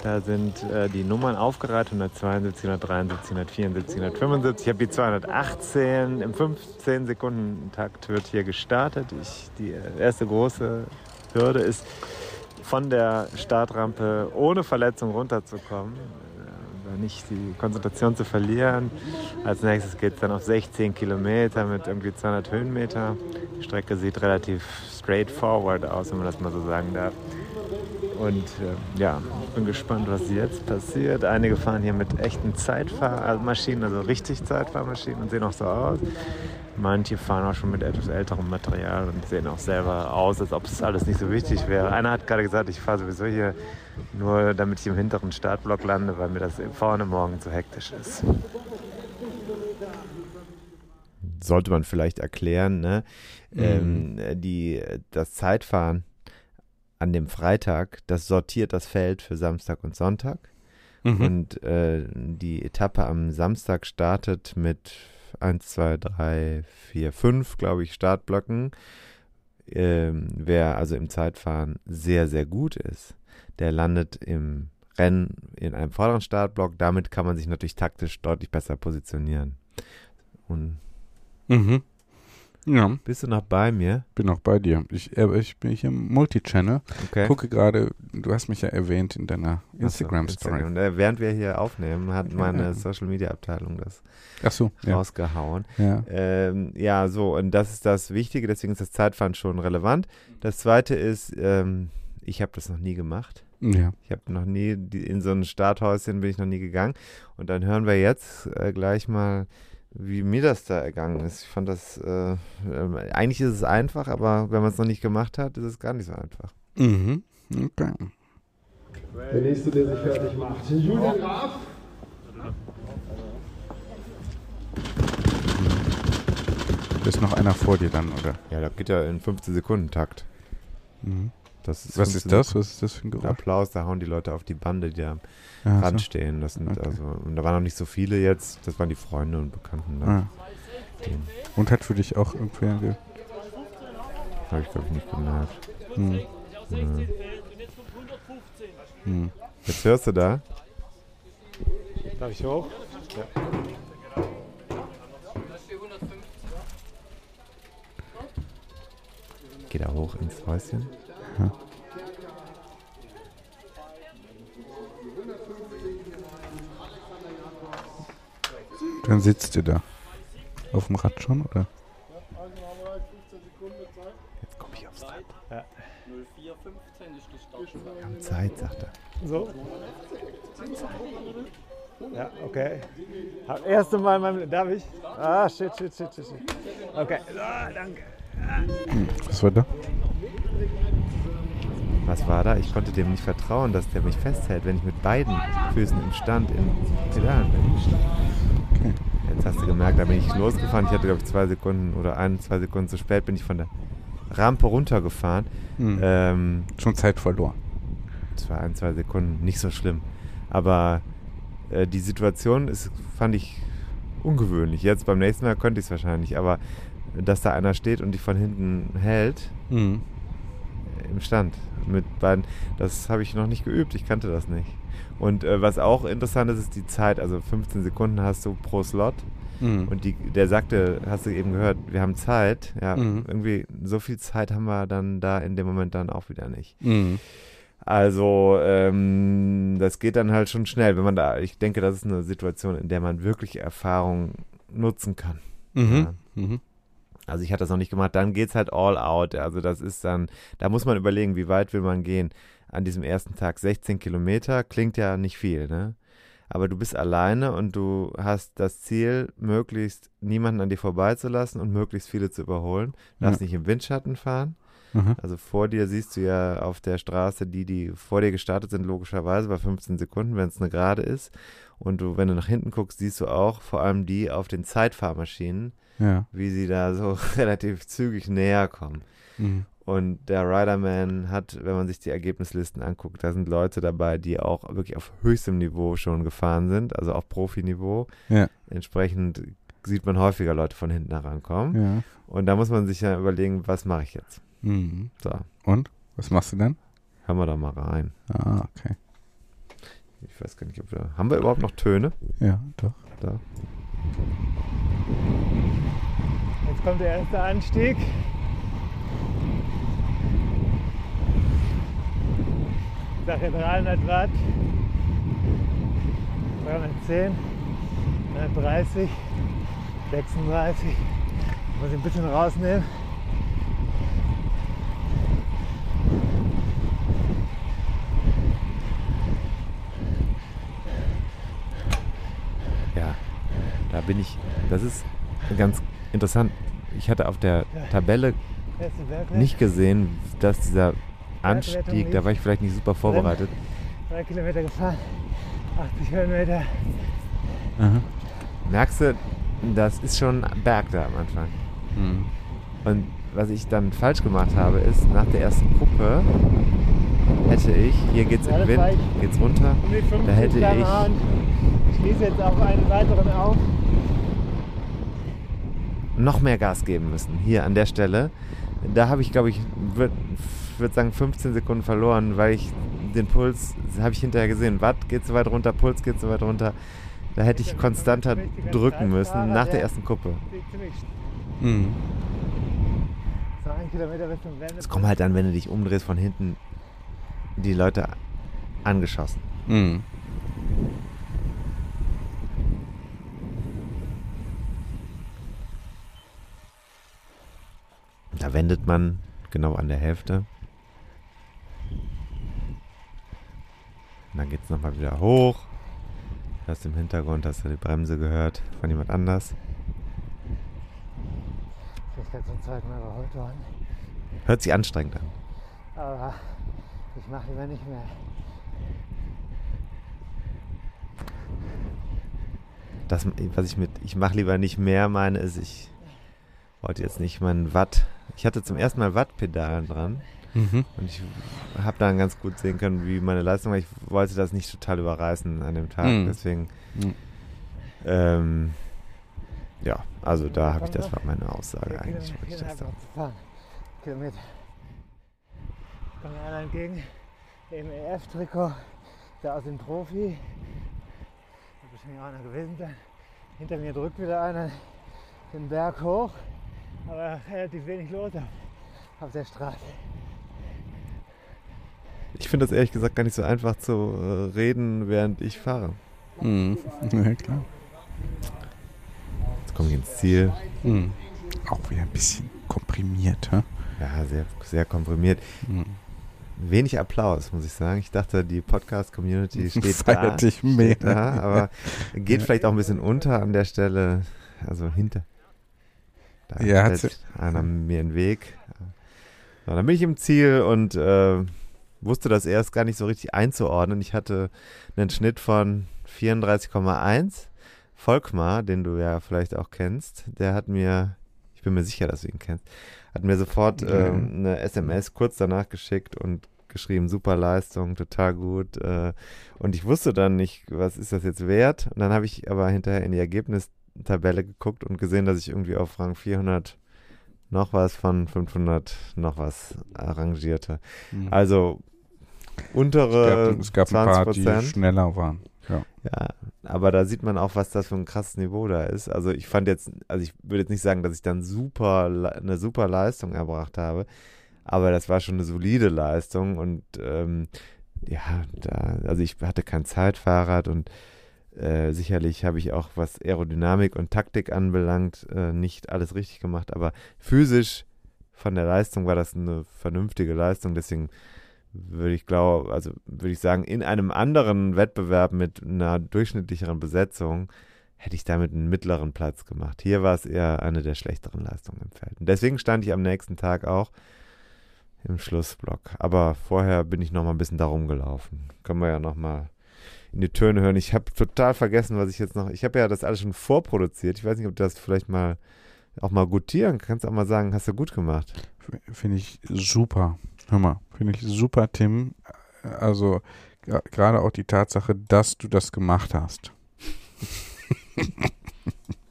Da sind äh, die Nummern aufgereiht, 172, 173, 174, 175. Ich habe die 218. Im 15 Sekunden Takt wird hier gestartet. Ich, die erste große Hürde ist, von der Startrampe ohne Verletzung runterzukommen, äh, nicht die Konzentration zu verlieren. Als nächstes geht es dann auf 16 Kilometer mit irgendwie 200 Höhenmeter. Die Strecke sieht relativ straightforward aus, wenn man das mal so sagen darf. Und äh, ja, bin gespannt, was jetzt passiert. Einige fahren hier mit echten Zeitfahrmaschinen, also richtig Zeitfahrmaschinen und sehen auch so aus. Manche fahren auch schon mit etwas älterem Material und sehen auch selber aus, als ob es alles nicht so wichtig wäre. Einer hat gerade gesagt, ich fahre sowieso hier nur, damit ich im hinteren Startblock lande, weil mir das vorne morgen zu hektisch ist. Sollte man vielleicht erklären, ne? Ähm, die, das Zeitfahren an dem Freitag, das sortiert das Feld für Samstag und Sonntag.
Mhm.
Und äh, die Etappe am Samstag startet mit 1, 2, 3, 4, 5, glaube ich, Startblöcken. Ähm, wer also im Zeitfahren sehr, sehr gut ist, der landet im Rennen in einem vorderen Startblock. Damit kann man sich natürlich taktisch deutlich besser positionieren. Und
Mhm. Ja,
bist du noch bei mir?
bin auch bei dir. Ich, äh, ich bin hier im Multichannel.
Okay.
Gucke gerade, du hast mich ja erwähnt in deiner
Ach so,
Instagram-Story.
Und äh, während wir hier aufnehmen, hat meine Social Media Abteilung das
Ach so, ja.
rausgehauen.
ja.
Ähm, ja, so, und das ist das Wichtige, deswegen ist das Zeitfahren schon relevant. Das zweite ist, ähm, ich habe das noch nie gemacht.
Ja.
Ich habe noch nie, die, in so ein Starthäuschen bin ich noch nie gegangen. Und dann hören wir jetzt äh, gleich mal, wie mir das da ergangen ist. Ich fand das, äh, äh, eigentlich ist es einfach, aber wenn man es noch nicht gemacht hat, ist es gar nicht so einfach.
Mhm. Okay.
Der nächste, der sich fertig macht. Julian Graf.
Da ist noch einer vor dir dann, oder?
Ja, das geht ja in 15 Sekunden Takt.
Mhm.
Das ist
Was
15
ist das? Was ist das für ein Geräusch?
Applaus, da hauen die Leute auf die Bande, die da am
Ja,
Rand
so.
stehen. Das sind
Okay.
also, und da waren noch nicht so viele jetzt, das waren die Freunde und Bekannten. Da.
Ah. Und hat für dich auch irgendwer ge
Habe ich, glaube ich, nicht gemerkt.
hm.
Nee.
Hm.
Jetzt hörst du da?
Darf ich hoch?
Geh da hoch ins Häuschen.
Dann sitzt ihr da. Auf dem Rad schon, oder?
Jetzt komme ich aufs Rad. Wir haben Zeit, sagt er.
So. Ja, okay. Hab erste Mal in meinem Darf ich? Ah, shit, shit, shit, shit. shit. Okay. Ah, danke.
Was war da?
Was war da? Ich konnte dem nicht vertrauen, dass der mich festhält, wenn ich mit beiden Füßen im Stand in Pedalen bin. Jetzt hast du gemerkt, da bin ich losgefahren. Ich hatte, glaube ich, zwei Sekunden oder ein, zwei Sekunden zu spät bin ich von der Rampe runtergefahren.
Hm.
Ähm,
Schon Zeit verloren.
zwei, ein, zwei Sekunden, nicht so schlimm. Aber äh, die Situation ist, fand ich ungewöhnlich. Jetzt beim nächsten Mal könnte ich es wahrscheinlich, aber dass da einer steht und dich von hinten hält
Hm.
Im Stand mit beiden, das habe ich noch nicht geübt, ich kannte das nicht. Und äh, was auch interessant ist, ist die Zeit, also 15 Sekunden hast du pro Slot.
Hm.
Und die, der sagte, hast du eben gehört, wir haben Zeit. Ja,
Mhm.
irgendwie so viel Zeit haben wir dann da in dem Moment dann auch wieder nicht.
Hm.
Also, ähm, das geht dann halt schon schnell, wenn man da, ich denke, das ist eine Situation, in der man wirklich Erfahrung nutzen kann.
Mhm.
Ja. Also ich hatte das noch nicht gemacht, dann geht's halt all out. Also das ist dann, da muss man überlegen, wie weit will man gehen. An diesem ersten Tag 16 Kilometer klingt ja nicht viel, ne? Aber du bist alleine und du hast das Ziel, möglichst niemanden an dir vorbeizulassen und möglichst viele zu überholen. Du darfst
Ja.
nicht im Windschatten fahren.
Mhm.
Also vor dir siehst du ja auf der Straße die, die vor dir gestartet sind, logischerweise bei 15 Sekunden, wenn es eine Gerade ist. Und du, wenn du nach hinten guckst, siehst du auch vor allem die auf den Zeitfahrmaschinen,
Ja.
wie sie da so relativ zügig näher kommen.
Mhm.
Und der Riderman hat, wenn man sich die Ergebnislisten anguckt, da sind Leute dabei, die auch wirklich auf höchstem Niveau schon gefahren sind, also auf Profiniveau.
Ja.
Entsprechend sieht man häufiger Leute von hinten herankommen.
Ja.
Und da muss man sich ja überlegen, was mache ich jetzt?
Mhm.
So,
Und? Was machst du dann?
hören wir da mal rein.
Ah, okay.
Ich weiß gar nicht, ob wir. Haben wir überhaupt noch Töne?
Ja, doch.
Da.
Kommt der erste Anstieg. Ich sage 300 Watt, 310, 330, 36. Muss ich ein bisschen rausnehmen.
Ja, da bin ich. Das ist ganz interessant. Ich hatte auf der Tabelle nicht gesehen, dass dieser Anstieg, da war ich vielleicht nicht super vorbereitet.
drei Kilometer gefahren, 80 Höhenmeter.
Aha.
Merkst du, das ist schon Berg da am Anfang.
Mhm.
Und was ich dann falsch gemacht habe, ist, nach der ersten Kuppe hätte ich, hier geht's
Ja,
im Wind,
ich.
geht's runter,
Um die 50
da hätte ich
und schließe jetzt auf einen weiteren auf.
Noch mehr Gas geben müssen. Hier an der Stelle. Da habe ich, glaube ich, würde würd sagen 15 Sekunden verloren, weil ich den Puls, habe ich hinterher gesehen, Watt geht so weit runter, Puls geht so weit runter. Da hätte ich konstanter drücken müssen nach der ersten Kuppe.
Mhm.
Es kommt halt dann, wenn du dich umdrehst, von hinten die Leute angeschossen.
Mhm.
Da wendet man genau an der Hälfte. Und dann geht es nochmal wieder hoch. Hörst im Hintergrund, hast du die Bremse gehört von jemand anders.
Ich jetzt zum zweiten Mal überholt worden.
Hört sich anstrengend an.
Aber ich mache lieber nicht mehr.
Das, was ich mit ich mache lieber nicht mehr meine, ist, ich wollte jetzt nicht meinen Watt. Ich hatte zum ersten Mal Wattpedalen dran
Mhm.
und ich habe dann ganz gut sehen können, wie meine Leistung war. Ich wollte das nicht total überreißen an dem Tag.
Mhm.
Deswegen,
Mhm.
ähm, ja, also da habe ich, das war meine Aussage eigentlich.
Kilometer,
wollte ich das sagen.
Kilometer. Kommt mir einer entgegen im EF-Trikot, der aus dem Profi. Da bestimmt auch einer gewesen sein. Hinter mir drückt wieder einer den Berg hoch, aber relativ wenig los auf, der Straße.
Ich finde das ehrlich gesagt gar nicht so einfach zu äh, reden, während ich fahre.
Mhm. Ja, klar.
Jetzt komme ich ins Ziel.
Mhm. Auch wieder ein bisschen komprimiert, hä?
Ja, sehr, sehr komprimiert.
Mhm.
Wenig Applaus, muss ich sagen. Ich dachte, die Podcast-Community steht
Feiert
da.
dich mehr.
Steht da, aber geht vielleicht auch ein bisschen unter an der Stelle. Also hinter. Da
Ja, hat
stellt einer mir den Weg. So, dann bin ich im Ziel und äh, wusste das erst gar nicht so richtig einzuordnen. Ich hatte einen Schnitt von 34,1. Volkmar, den du ja vielleicht auch kennst, der hat mir, ich bin mir sicher, dass du ihn kennst, hat mir sofort
Ja.
ähm, eine SMS kurz danach geschickt und geschrieben, super Leistung, total gut. Äh, und ich wusste dann nicht, was ist das jetzt wert. Und dann habe ich aber hinterher in die Ergebnistabelle geguckt und gesehen, dass ich irgendwie auf Rang 400 noch was von 500 noch was arrangierte.
Mhm.
Also untere
es gab, es gab ein
20
paar, die
Prozent.
schneller waren. Ja.
Ja, aber da sieht man auch, was das für ein krasses Niveau da ist. Also ich fand jetzt, also ich würde jetzt nicht sagen, dass ich dann super, eine super Leistung erbracht habe, aber das war schon eine solide Leistung und ähm, ja, da, also ich hatte kein Zeitfahrrad und äh, sicherlich habe ich auch, was Aerodynamik und Taktik anbelangt, äh, nicht alles richtig gemacht, aber physisch von der Leistung war das eine vernünftige Leistung, deswegen würde ich glaube, also würde ich sagen, in einem anderen Wettbewerb mit einer durchschnittlicheren Besetzung hätte ich damit einen mittleren Platz gemacht. Hier war es eher eine der schlechteren Leistungen im Feld. Und deswegen stand ich am nächsten Tag auch im Schlussblock. Aber vorher bin ich noch mal ein bisschen darum gelaufen. Können wir ja noch mal in die Töne hören. Ich habe total vergessen, was ich jetzt noch. Ich habe ja das alles schon vorproduziert. Ich weiß nicht, ob du das vielleicht mal auch mal gutieren kannst. Auch mal sagen, hast du gut gemacht.
Finde ich super. Hör mal, finde ich super, Tim. Also gerade auch die Tatsache, dass du das gemacht hast.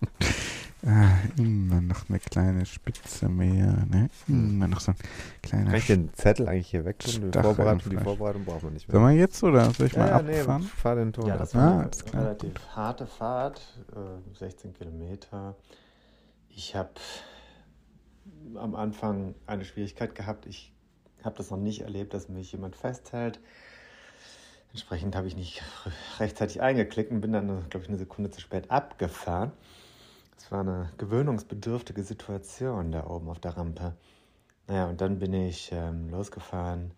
ah, immer noch eine kleine Spitze mehr, ne? Immer noch so ein kleiner
Kann ich den Zettel eigentlich hier weg tun? Die Vorbereitung, die. Vorbereitung brauchen wir nicht mehr.
Sollen wir jetzt oder soll ich mal
ja, nee,
abfahren?
fahr den Ton.
Ja, das
Ah,
war
alles
eine
klar.
relativ harte Fahrt, äh, 16 Kilometer. Ich habe am Anfang eine Schwierigkeit gehabt. Ich habe das noch nicht erlebt, dass mich jemand festhält. Entsprechend habe ich nicht rechtzeitig eingeklickt und bin dann, glaube ich, eine Sekunde zu spät abgefahren. Es war eine gewöhnungsbedürftige Situation da oben auf der Rampe. Naja, und dann bin ich ähm, losgefahren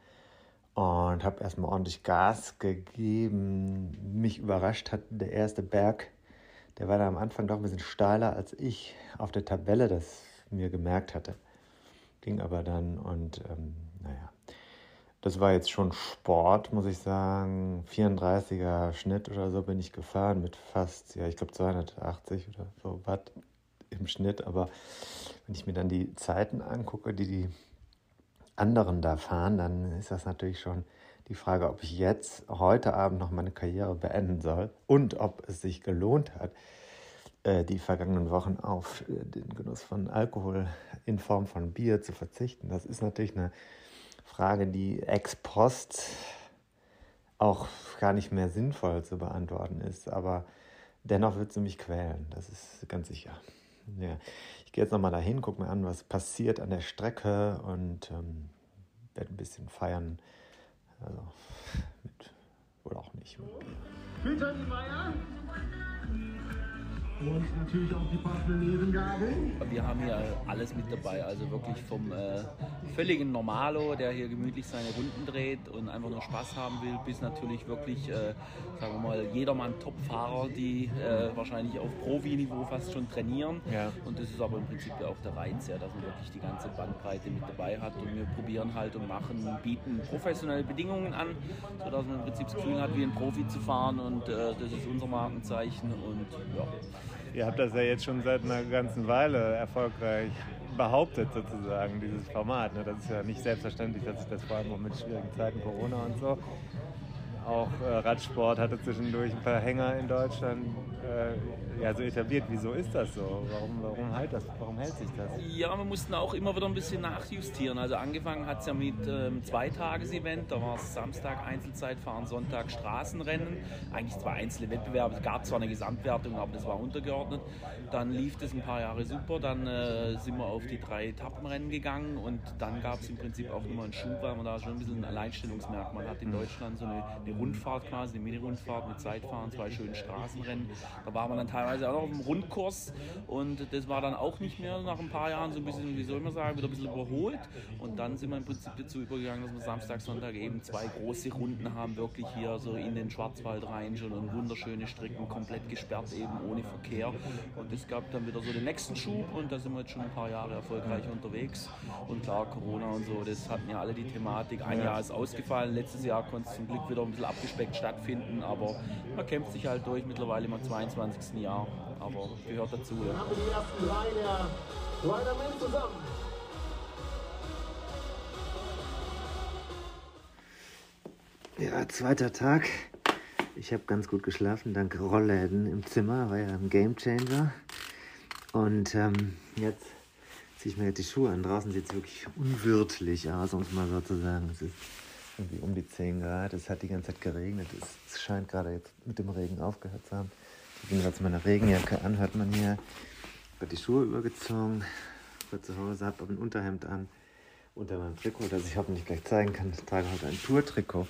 und habe erstmal ordentlich Gas gegeben. Mich überrascht hat der erste Berg, der war da am Anfang doch ein bisschen steiler, als ich auf der Tabelle das mir gemerkt hatte. Ging aber dann und ähm, naja, das war jetzt schon Sport, muss ich sagen. 34er Schnitt oder so bin ich gefahren mit fast, ja, ich glaube 280 oder so Watt im Schnitt. Aber wenn ich mir dann die Zeiten angucke, die die anderen da fahren, dann ist das natürlich schon die Frage, ob ich jetzt heute Abend noch meine Karriere beenden soll und ob es sich gelohnt hat, äh, die vergangenen Wochen auf äh, den Genuss von Alkohol in Form von Bier zu verzichten. Das ist natürlich eine Frage, die ex post auch gar nicht mehr sinnvoll zu beantworten ist, aber dennoch wird sie mich quälen, das ist ganz sicher. Ja. Ich gehe jetzt nochmal dahin, gucke mir an, was passiert an der Strecke und ähm, werde ein bisschen feiern. Also mit, oder auch nicht mit Bier.
Bitte die Meier. Und natürlich auch die passenden Nebengabeln.
Wir haben hier alles mit dabei, also wirklich vom äh, völligen Normalo, der hier gemütlich seine Runden dreht und einfach nur Spaß haben will, bis natürlich wirklich, äh, sagen wir mal, jedermann Top-Fahrer, die äh, wahrscheinlich auf Profi-Niveau fast schon trainieren.
Ja.
Und das ist aber im Prinzip ja auch der Reiz, ja, dass man wirklich die ganze Bandbreite mit dabei hat und wir probieren halt und machen, bieten professionelle Bedingungen an, sodass man im Prinzip das Gefühl hat, wie ein Profi zu fahren und äh, das ist unser Markenzeichen und ja.
Ihr habt das ja jetzt schon seit einer ganzen Weile erfolgreich behauptet, sozusagen, dieses Format. Ne? Das ist ja nicht selbstverständlich, dass sich das vor allem auch mit schwierigen Zeiten, Corona und so. Auch äh, Radsport hatte zwischendurch ein paar Hänger in Deutschland äh, ja, so etabliert. Wieso ist das so? Warum, warum, hält das, warum hält sich das?
Ja, wir mussten auch immer wieder ein bisschen nachjustieren. Also angefangen hat es ja mit ähm, Zweitages-Event. Da war es Samstag Einzelzeitfahren, Sonntag Straßenrennen. Eigentlich zwei einzelne Wettbewerbe. Es gab zwar eine Gesamtwertung, aber das war untergeordnet. Dann lief das ein paar Jahre super. Dann äh, sind wir auf die drei Etappenrennen gegangen und dann gab es im Prinzip auch immer einen Schub, weil man da schon ein bisschen ein Alleinstellungsmerkmal hat in Deutschland. So eine, eine Rundfahrt quasi, eine Mini-Rundfahrt mit Zeitfahren, zwei schönen Straßenrennen. Da war man dann teilweise auch noch auf dem Rundkurs und das war dann auch nicht mehr nach ein paar Jahren so ein bisschen, wie soll man sagen, wieder ein bisschen überholt. Und dann sind wir im Prinzip dazu übergegangen, dass wir Samstag, Sonntag eben zwei große Runden haben, wirklich hier so in den Schwarzwald rein schon und wunderschöne Strecken, komplett gesperrt eben ohne Verkehr. Und das gab dann wieder so den nächsten Schub und da sind wir jetzt schon ein paar Jahre erfolgreich unterwegs. Und klar, Corona und so, das hatten ja alle die Thematik. Ein Jahr ist ausgefallen, letztes Jahr konnte es zum Glück wieder ein bisschen abgespeckt stattfinden, aber man kämpft sich halt durch, mittlerweile im 22. Jahr, aber gehört dazu. Ja.
Haben wir die ersten drei der Ridermen zusammen.
Ja, zweiter Tag. Ich habe ganz gut geschlafen, dank Rollläden im Zimmer, war ja ein Gamechanger. Und ähm, jetzt ziehe ich mir jetzt die Schuhe an. Draußen sieht es wirklich unwirtlich aus, um es mal so zu sagen. Es ist irgendwie um die 10 Grad. Es hat die ganze Zeit geregnet. Es, es scheint gerade jetzt mit dem Regen aufgehört zu haben. Ich bin gerade meine Regenjacke an, hört man hier. Ich habe die Schuhe übergezogen, war zu Hause, habe ein Unterhemd an unter meinem Trikot, das ich hoffentlich gleich zeigen kann. Ich trage heute ein Tour-Trikot.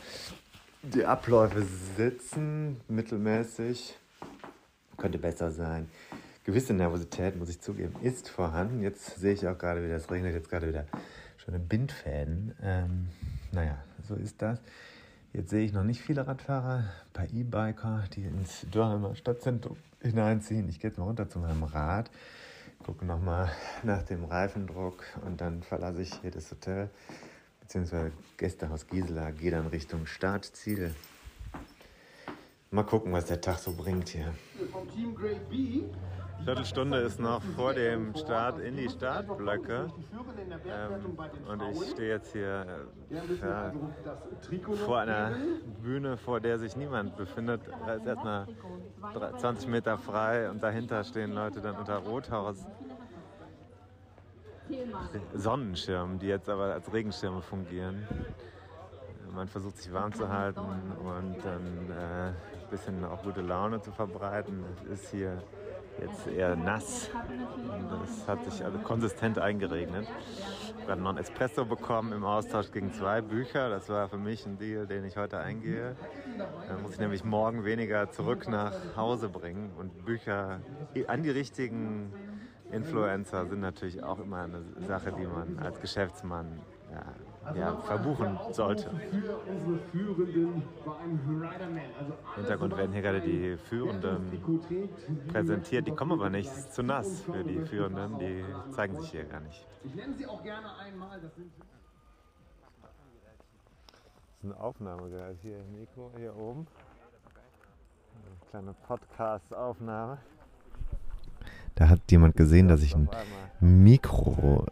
Die Abläufe sitzen mittelmäßig, könnte besser sein. Gewisse Nervosität, muss ich zugeben, ist vorhanden. Jetzt sehe ich auch gerade wieder, es regnet jetzt gerade wieder schöne Bindfäden. Ähm, naja, so ist das. Jetzt sehe ich noch nicht viele Radfahrer, paar E-Biker, die ins Dürheimer Stadtzentrum hineinziehen. Ich gehe jetzt mal runter zu meinem Rad, gucke nochmal nach dem Reifendruck und dann verlasse ich hier das Hotel
beziehungsweise Gästehaus Gisela, gehe dann Richtung Startziel. Mal gucken, was der Tag so bringt hier. Viertelstunde ist noch vor dem Start in die Startblöcke. Ähm, und ich stehe jetzt hier äh, ja, vor einer Bühne, vor der sich niemand befindet. Da ist erstmal 20 Meter frei und dahinter stehen Leute dann unter Rothaus. Sonnenschirmen, die jetzt aber als Regenschirme fungieren. Man versucht sich warm zu halten und dann äh, ein bisschen auch gute Laune zu verbreiten. Es ist hier jetzt eher nass. Es hat sich also konsistent eingeregnet. Ich habe noch einen Espresso bekommen im Austausch gegen zwei Bücher. Das war für mich ein Deal, den ich heute eingehe. Dann muss ich nämlich morgen weniger zurück nach Hause bringen. Und Bücher an die richtigen Influencer sind natürlich auch immer eine Sache, die man als Geschäftsmann ja, ja, verbuchen sollte.
Also
Im Hintergrund werden hier gerade die Führenden präsentiert. Die kommen aber nicht. Es ist zu nass für die Führenden. Die zeigen sich hier gar nicht.
Ich nenne sie auch gerne einmal. Das sind
Das ist ein Aufnahmegerät hier, Nico, hier oben. Eine kleine Podcast-Aufnahme. Da hat jemand gesehen, dass ich ein Mikro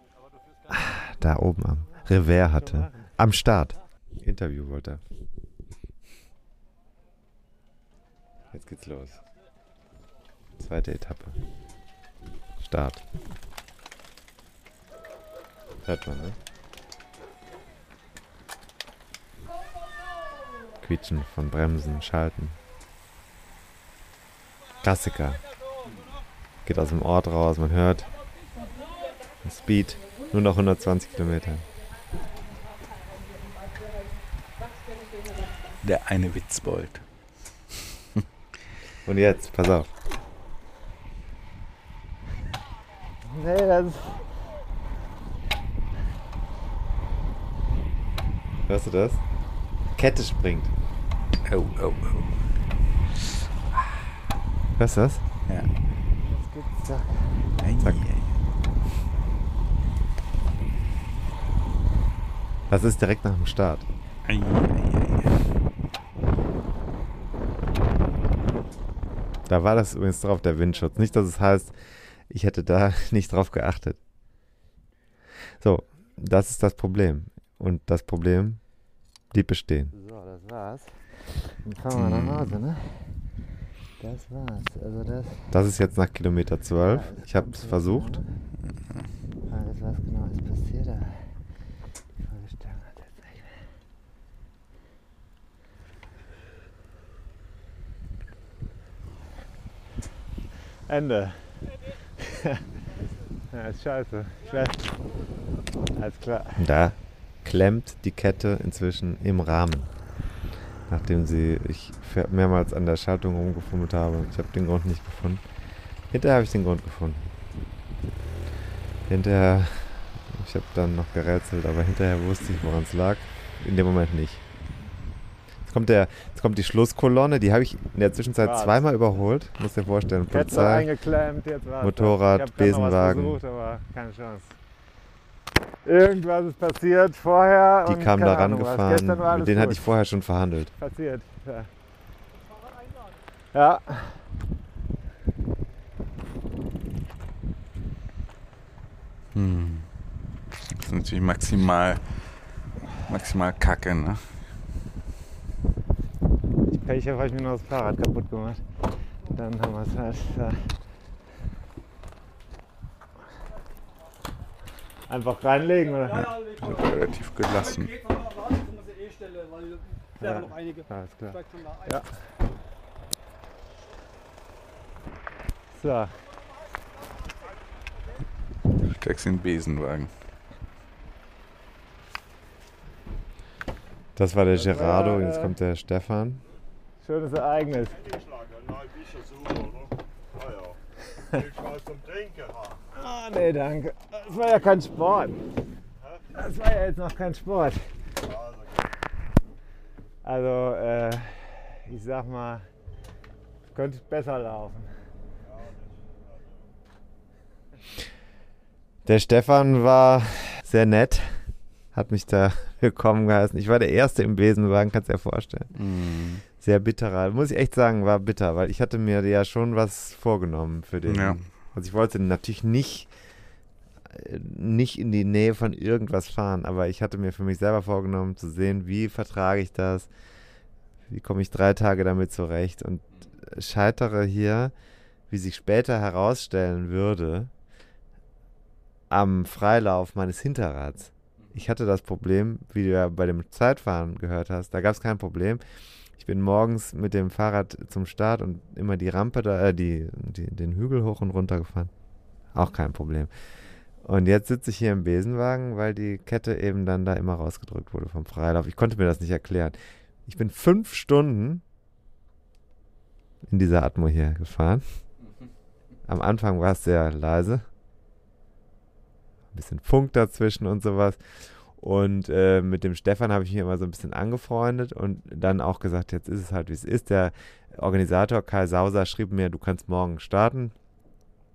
da oben am Revers hatte. Am Start. Interview wollte er. Jetzt geht's los. Zweite Etappe. Start. Hört man, ne? Quietschen von Bremsen, Schalten. Klassiker. Geht aus dem Ort raus, man hört. Speed, nur noch 120 Kilometer.
Der eine Witzbold.
Und jetzt, pass auf.
Nee, das
Hörst du das? Kette springt.
Oh, oh, oh.
Hörst du das?
Ja.
gibt's doch.
Ei,
Zack.
ei,
Das ist direkt nach dem Start.
ei, ei, ei.
Da war das übrigens drauf, der Windschutz. Nicht, dass es heißt, ich hätte da nicht drauf geachtet. So, das ist das Problem. Und das Problem blieb bestehen.
So, das war's. Dann fahren wir nach Hause, ne? Das war's. Also das.
Das ist jetzt nach Kilometer 12. Ich habe es versucht.
Frage ist, was genau ist passiert. aber Die Folgestellung hat jetzt nicht mehr.
Ende. ja, ist scheiße. Weiß. Alles klar.
Da klemmt die Kette inzwischen im Rahmen. Nachdem sie ich mehrmals an der Schaltung rumgefummelt habe. Ich habe den Grund nicht gefunden. Hinterher habe ich den Grund gefunden. Hinterher, ich habe dann noch gerätselt, aber hinterher wusste ich, woran es lag. In dem Moment nicht. Jetzt kommt, der, jetzt kommt die Schlusskolonne, die habe ich in der Zwischenzeit
War's.
zweimal überholt. Muss dir vorstellen, Polizei.
jetzt.
Motorrad, Besenwagen.
Versucht, aber keine Chance. Irgendwas ist passiert vorher.
Die kamen da rangefahren. Mit denen hatte ich vorher schon verhandelt.
passiert. Ja. ja.
Hm. Das ist natürlich maximal, maximal kacke, ne?
Ich Pech habe, ich mir noch das Fahrrad kaputt gemacht. Dann haben wir es halt. Ja. Einfach reinlegen, oder?
Ja, relativ gelassen.
Ja. Alles klar. Ja. So,
Steigst in den Besenwagen.
Das war der Gerardo, jetzt kommt der Stefan.
Schönes Ereignis. Ah, nee, danke. Das war ja kein Sport. Das war ja jetzt noch kein Sport. Also, äh, ich sag mal, könnte besser laufen.
Der Stefan war sehr nett, hat mich da willkommen geheißen. Ich war der Erste im Besenwagen, kannst du dir vorstellen.
Mhm.
Sehr bitterer, muss ich echt sagen, war bitter, weil ich hatte mir ja schon was vorgenommen für den.
Ja.
Also ich wollte natürlich nicht, äh, nicht in die Nähe von irgendwas fahren, aber ich hatte mir für mich selber vorgenommen zu sehen, wie vertrage ich das, wie komme ich drei Tage damit zurecht und scheitere hier, wie sich später herausstellen würde, am Freilauf meines Hinterrads. Ich hatte das Problem, wie du ja bei dem Zeitfahren gehört hast, da gab es kein Problem. Ich bin morgens mit dem Fahrrad zum Start und immer die Rampe da, äh, die, die, den Hügel hoch und runter gefahren. Auch kein Problem. Und jetzt sitze ich hier im Besenwagen, weil die Kette eben dann da immer rausgedrückt wurde vom Freilauf. Ich konnte mir das nicht erklären. Ich bin fünf Stunden in dieser Atmo hier gefahren. Am Anfang war es sehr leise. Ein bisschen Funk dazwischen und sowas. Und äh, mit dem Stefan habe ich mich immer so ein bisschen angefreundet und dann auch gesagt, jetzt ist es halt, wie es ist. Der Organisator Kai Sauser schrieb mir, du kannst morgen starten.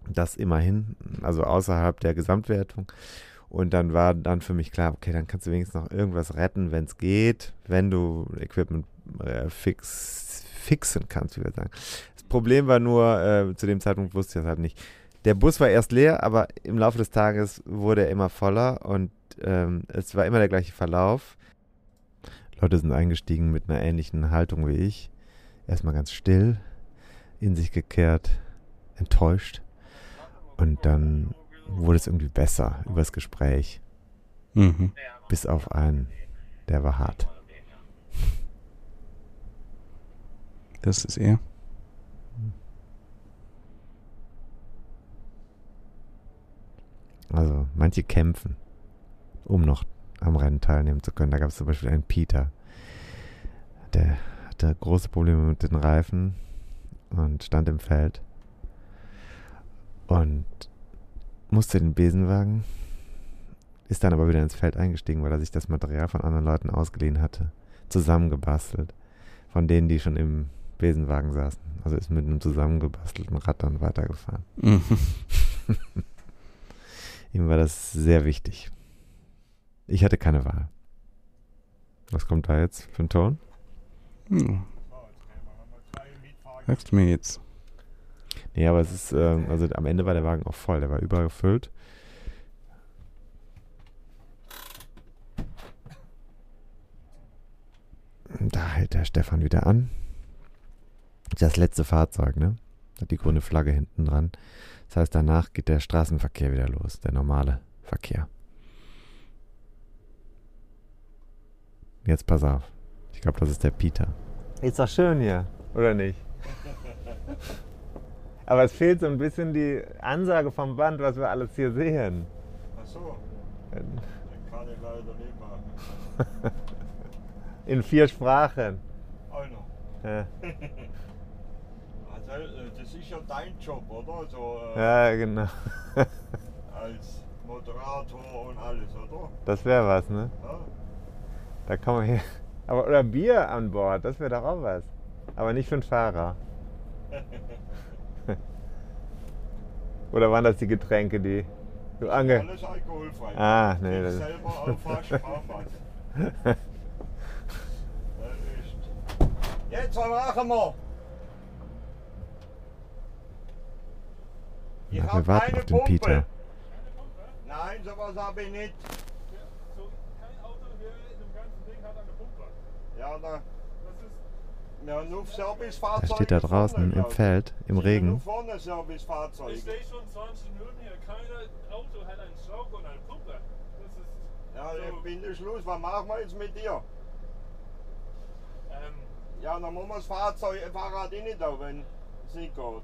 Das immerhin, also außerhalb der Gesamtwertung. Und dann war dann für mich klar, okay, dann kannst du wenigstens noch irgendwas retten, wenn es geht, wenn du Equipment äh, fix, fixen kannst, wie wir sagen. Das Problem war nur, äh, zu dem Zeitpunkt wusste ich das halt nicht. Der Bus war erst leer, aber im Laufe des Tages wurde er immer voller und ähm, es war immer der gleiche Verlauf. Leute sind eingestiegen mit einer ähnlichen Haltung wie ich. Erstmal ganz still, in sich gekehrt, enttäuscht. Und dann wurde es irgendwie besser übers Gespräch.
Mhm.
Bis auf einen, der war hart.
Das ist er.
Also manche kämpfen, um noch am Rennen teilnehmen zu können. Da gab es zum Beispiel einen Peter, der hatte große Probleme mit den Reifen und stand im Feld und musste den Besenwagen, ist dann aber wieder ins Feld eingestiegen, weil er sich das Material von anderen Leuten ausgeliehen hatte, zusammengebastelt, von denen, die schon im Besenwagen saßen. Also ist mit einem zusammengebastelten Rad dann weitergefahren.
Mhm.
Ihm war das sehr wichtig. Ich hatte keine Wahl. Was kommt da jetzt für ein Ton?
Hm. Sagst du mir jetzt?
Nee, aber es ist, ähm, also am Ende war der Wagen auch voll, der war übergefüllt. Da hält der Stefan wieder an. Das letzte Fahrzeug, ne? Hat die grüne Flagge hinten dran. Das heißt, danach geht der Straßenverkehr wieder los, der normale Verkehr. Jetzt pass auf. Ich glaube, das ist der Peter. Ist doch schön hier, oder nicht? Aber es fehlt so ein bisschen die Ansage vom Band, was wir alles hier sehen.
Ach so. Das kann ich leider nicht machen.
In vier Sprachen.
Einer.
Ja,
Also, äh, ist ja dein Job, oder? So, äh,
ja genau.
Als Moderator und alles, oder?
Das wäre was, ne?
Ja.
Da kann man hier. Aber, oder Bier an Bord, das wäre doch auch was. Aber nicht für den Fahrer. Oder waren das die Getränke, die du ange.
Alles alkoholfrei.
Ah, nee,
Ich
das-
selber ist. Jetzt machen wir?
Na, wir
hab
warten
keine
auf den
Pumpe.
Peter.
Nein, sowas habe ich nicht. Ja, da.
Er steht da draußen im Feld, im
Nur
Regen.
vorne Servicefahrzeug.
Ich stehe schon 20 Minuten hier. Kein Auto hat einen Schlauch und eine Pumpe. Das ist.
Ja, ich bin der Schluss. Was machen wir jetzt mit dir?
Ähm,
Ja, dann machen wir das Fahrzeug, Fahrrad nicht auf, wenn es nicht geht.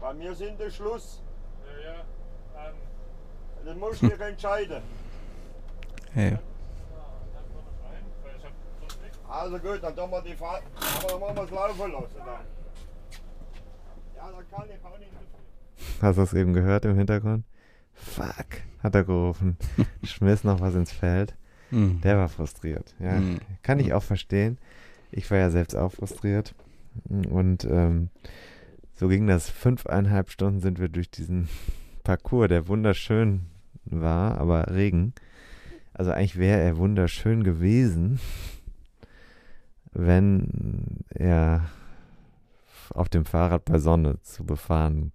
Weil wir sind der Schluss.
Ja, ja. Ähm,
Das musst du dir entscheiden.
Hey.
Also gut, dann tun wir die Fahrt. Aber dann machen wir es laufen lassen dann. Ja, dann kann ich auch nicht.
Hast du das eben gehört im Hintergrund? Fuck, hat er gerufen. Schmiss noch was ins Feld.
Mhm.
Der war frustriert. Ja,
Mhm.
kann ich auch verstehen. Ich war ja selbst auch frustriert. Und ähm, so ging das. Fünfeinhalb Stunden sind wir durch diesen Parcours, der wunderschön war, aber Regen. Also eigentlich wäre er wunderschön gewesen, wenn er auf dem Fahrrad bei Sonne zu befahren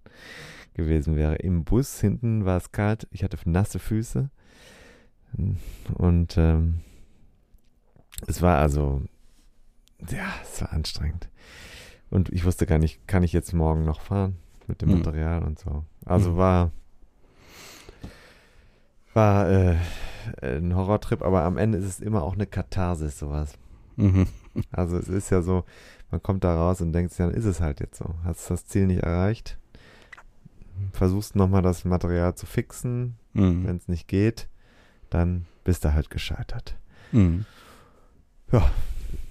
gewesen wäre. Im Bus hinten war es kalt, ich hatte nasse Füße und ähm, es war also, ja, es war anstrengend. Und ich wusste gar nicht, kann ich jetzt morgen noch fahren mit dem
Mhm.
Material und so. Also
Mhm.
war, war äh, ein Horrortrip, aber am Ende ist es immer auch eine Katharsis, sowas.
Mhm.
Also es ist ja so, man kommt da raus und denkt sich, dann ist es halt jetzt so. Hast das Ziel nicht erreicht, versuchst nochmal das Material zu fixen,
Mhm.
wenn es nicht geht, dann bist du halt gescheitert.
Mhm.
Ja.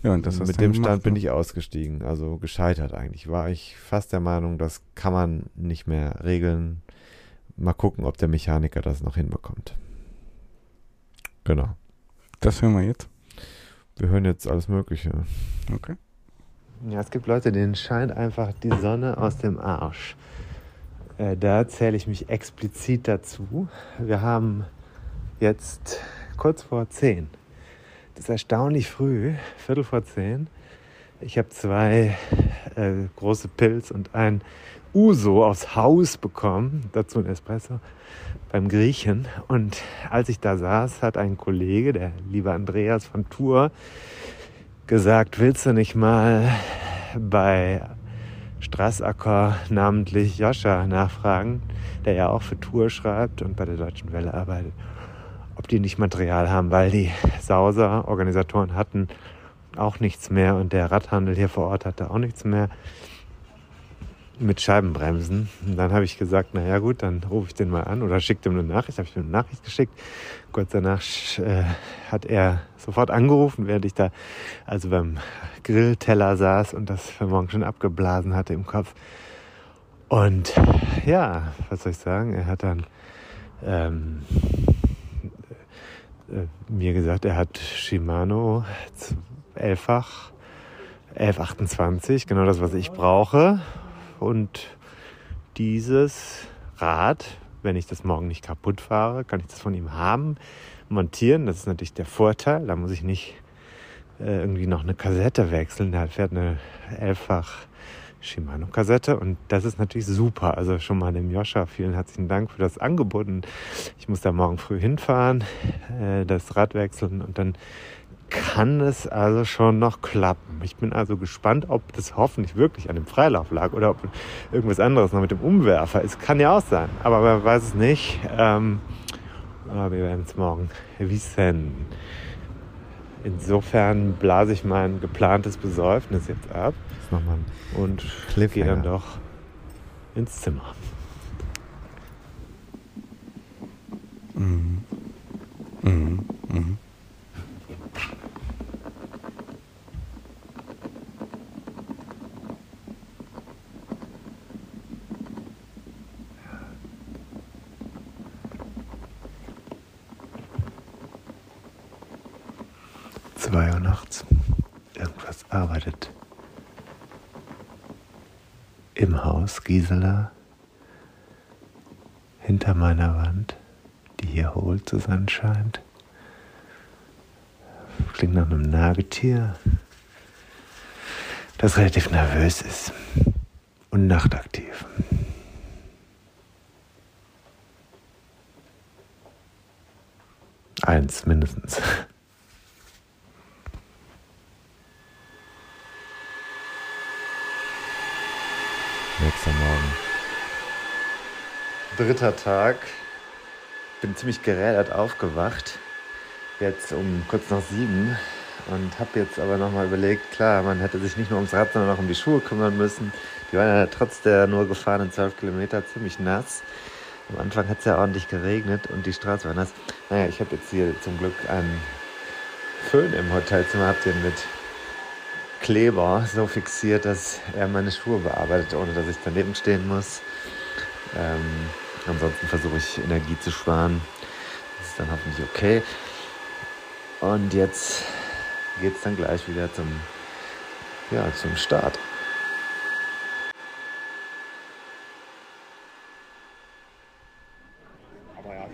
Ja, und das hast
Mit dem
gemacht,
Stand bin
ne?
ich ausgestiegen, also gescheitert eigentlich. War ich fast der Meinung, das kann man nicht mehr regeln. Mal gucken, ob der Mechaniker das noch hinbekommt. Genau.
Das hören wir jetzt.
Wir hören jetzt alles Mögliche.
Okay.
Ja, es gibt Leute, denen scheint einfach die Sonne aus dem Arsch. Äh, da zähle ich mich explizit dazu. Wir haben jetzt kurz vor zehn. Das ist erstaunlich früh, Viertel vor zehn. Ich habe zwei äh, große Pilz und ein Uso aufs Haus bekommen, dazu ein Espresso beim Griechen. Und als ich da saß, hat ein Kollege, der liebe Andreas von Tour, gesagt, willst du nicht mal bei Strassacker namentlich Joscha nachfragen, der ja auch für Tour schreibt und bei der Deutschen Welle arbeitet, ob die nicht Material haben, weil die Sauser-Organisatoren hatten auch nichts mehr und der Radhandel hier vor Ort hatte auch nichts mehr mit Scheibenbremsen. Und dann habe ich gesagt, naja gut, dann rufe ich den mal an oder schicke dem eine Nachricht. Habe ich ihm eine Nachricht geschickt. Kurz danach äh, hat er sofort angerufen, während ich da also beim Grillteller saß und das für morgen schon abgeblasen hatte im Kopf. Und ja, was soll ich sagen? Er hat dann ähm, äh, mir gesagt, er hat Shimano elffach 1128, genau das, was ich brauche. Und dieses Rad, wenn ich das morgen nicht kaputt fahre, kann ich das von ihm haben, montieren. Das ist natürlich der Vorteil. Da muss ich nicht äh, irgendwie noch eine Kassette wechseln. Der fährt eine elffach Shimano-Kassette und das ist natürlich super. Also schon mal dem Joscha vielen herzlichen Dank für das Angebot. Und Ich muss da morgen früh hinfahren, äh, das Rad wechseln und dann kann es also schon noch klappen. Ich bin also gespannt, ob das hoffentlich wirklich an dem Freilauf lag oder ob irgendwas anderes noch mit dem Umwerfer ist. Kann ja auch sein, aber man weiß es nicht. Ähm, aber wir werden es morgen wissen. Insofern blase ich mein geplantes Besäufnis jetzt ab
nochmal
und gehe dann doch ins Zimmer.
Mhm. Mhm. Mhm.
Zwei Uhr nachts. Irgendwas arbeitet. Im Haus Gisela. Hinter meiner Wand, die hier hohl zu sein scheint. Klingt nach einem Nagetier, das relativ nervös ist und nachtaktiv. Eins mindestens.
Nächster Morgen.
Dritter Tag. Bin ziemlich gerädert aufgewacht. Jetzt um kurz nach sieben. Und habe jetzt aber nochmal überlegt, klar, man hätte sich nicht nur ums Rad, sondern auch um die Schuhe kümmern müssen. Die waren ja trotz der nur gefahrenen 12 Kilometer ziemlich nass. Am Anfang hat es ja ordentlich geregnet und die Straße war nass. Naja, ich habe jetzt hier zum Glück einen Föhn im Hotelzimmer, hab den mit Kleber so fixiert, dass er meine Schuhe bearbeitet, ohne dass ich daneben stehen muss. Ähm, ansonsten versuche ich Energie zu sparen. Das ist dann hoffentlich okay. Und jetzt geht es dann gleich wieder zum, ja, zum Start.
Aber ja,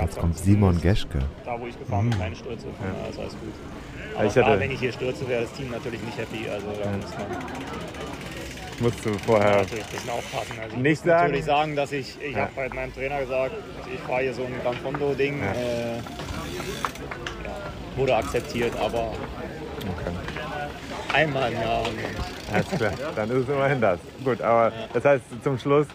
jetzt
kommt Simon Geschke.
Da, wo ich gefahren bin,
Mhm.
keine Stürze. Von
Ja.
daher ist alles gut.
Ja,
Aber
ich
klar,
hatte-
wenn ich hier stürze, wäre das Team natürlich nicht happy. Also da
Ja.
muss man
Musst du
ja,
vorher
natürlich ein bisschen aufpassen. Also ich
nicht
muss
sagen.
natürlich sagen, dass ich, ich
Ja.
habe halt meinem Trainer gesagt, ich fahre hier so ein Gran Fondo-Ding.
Ja.
Äh, ja, wurde akzeptiert, aber einmal im Jahr.
Alles klar, dann ist es immerhin das. Gut, aber das heißt zum Schluss,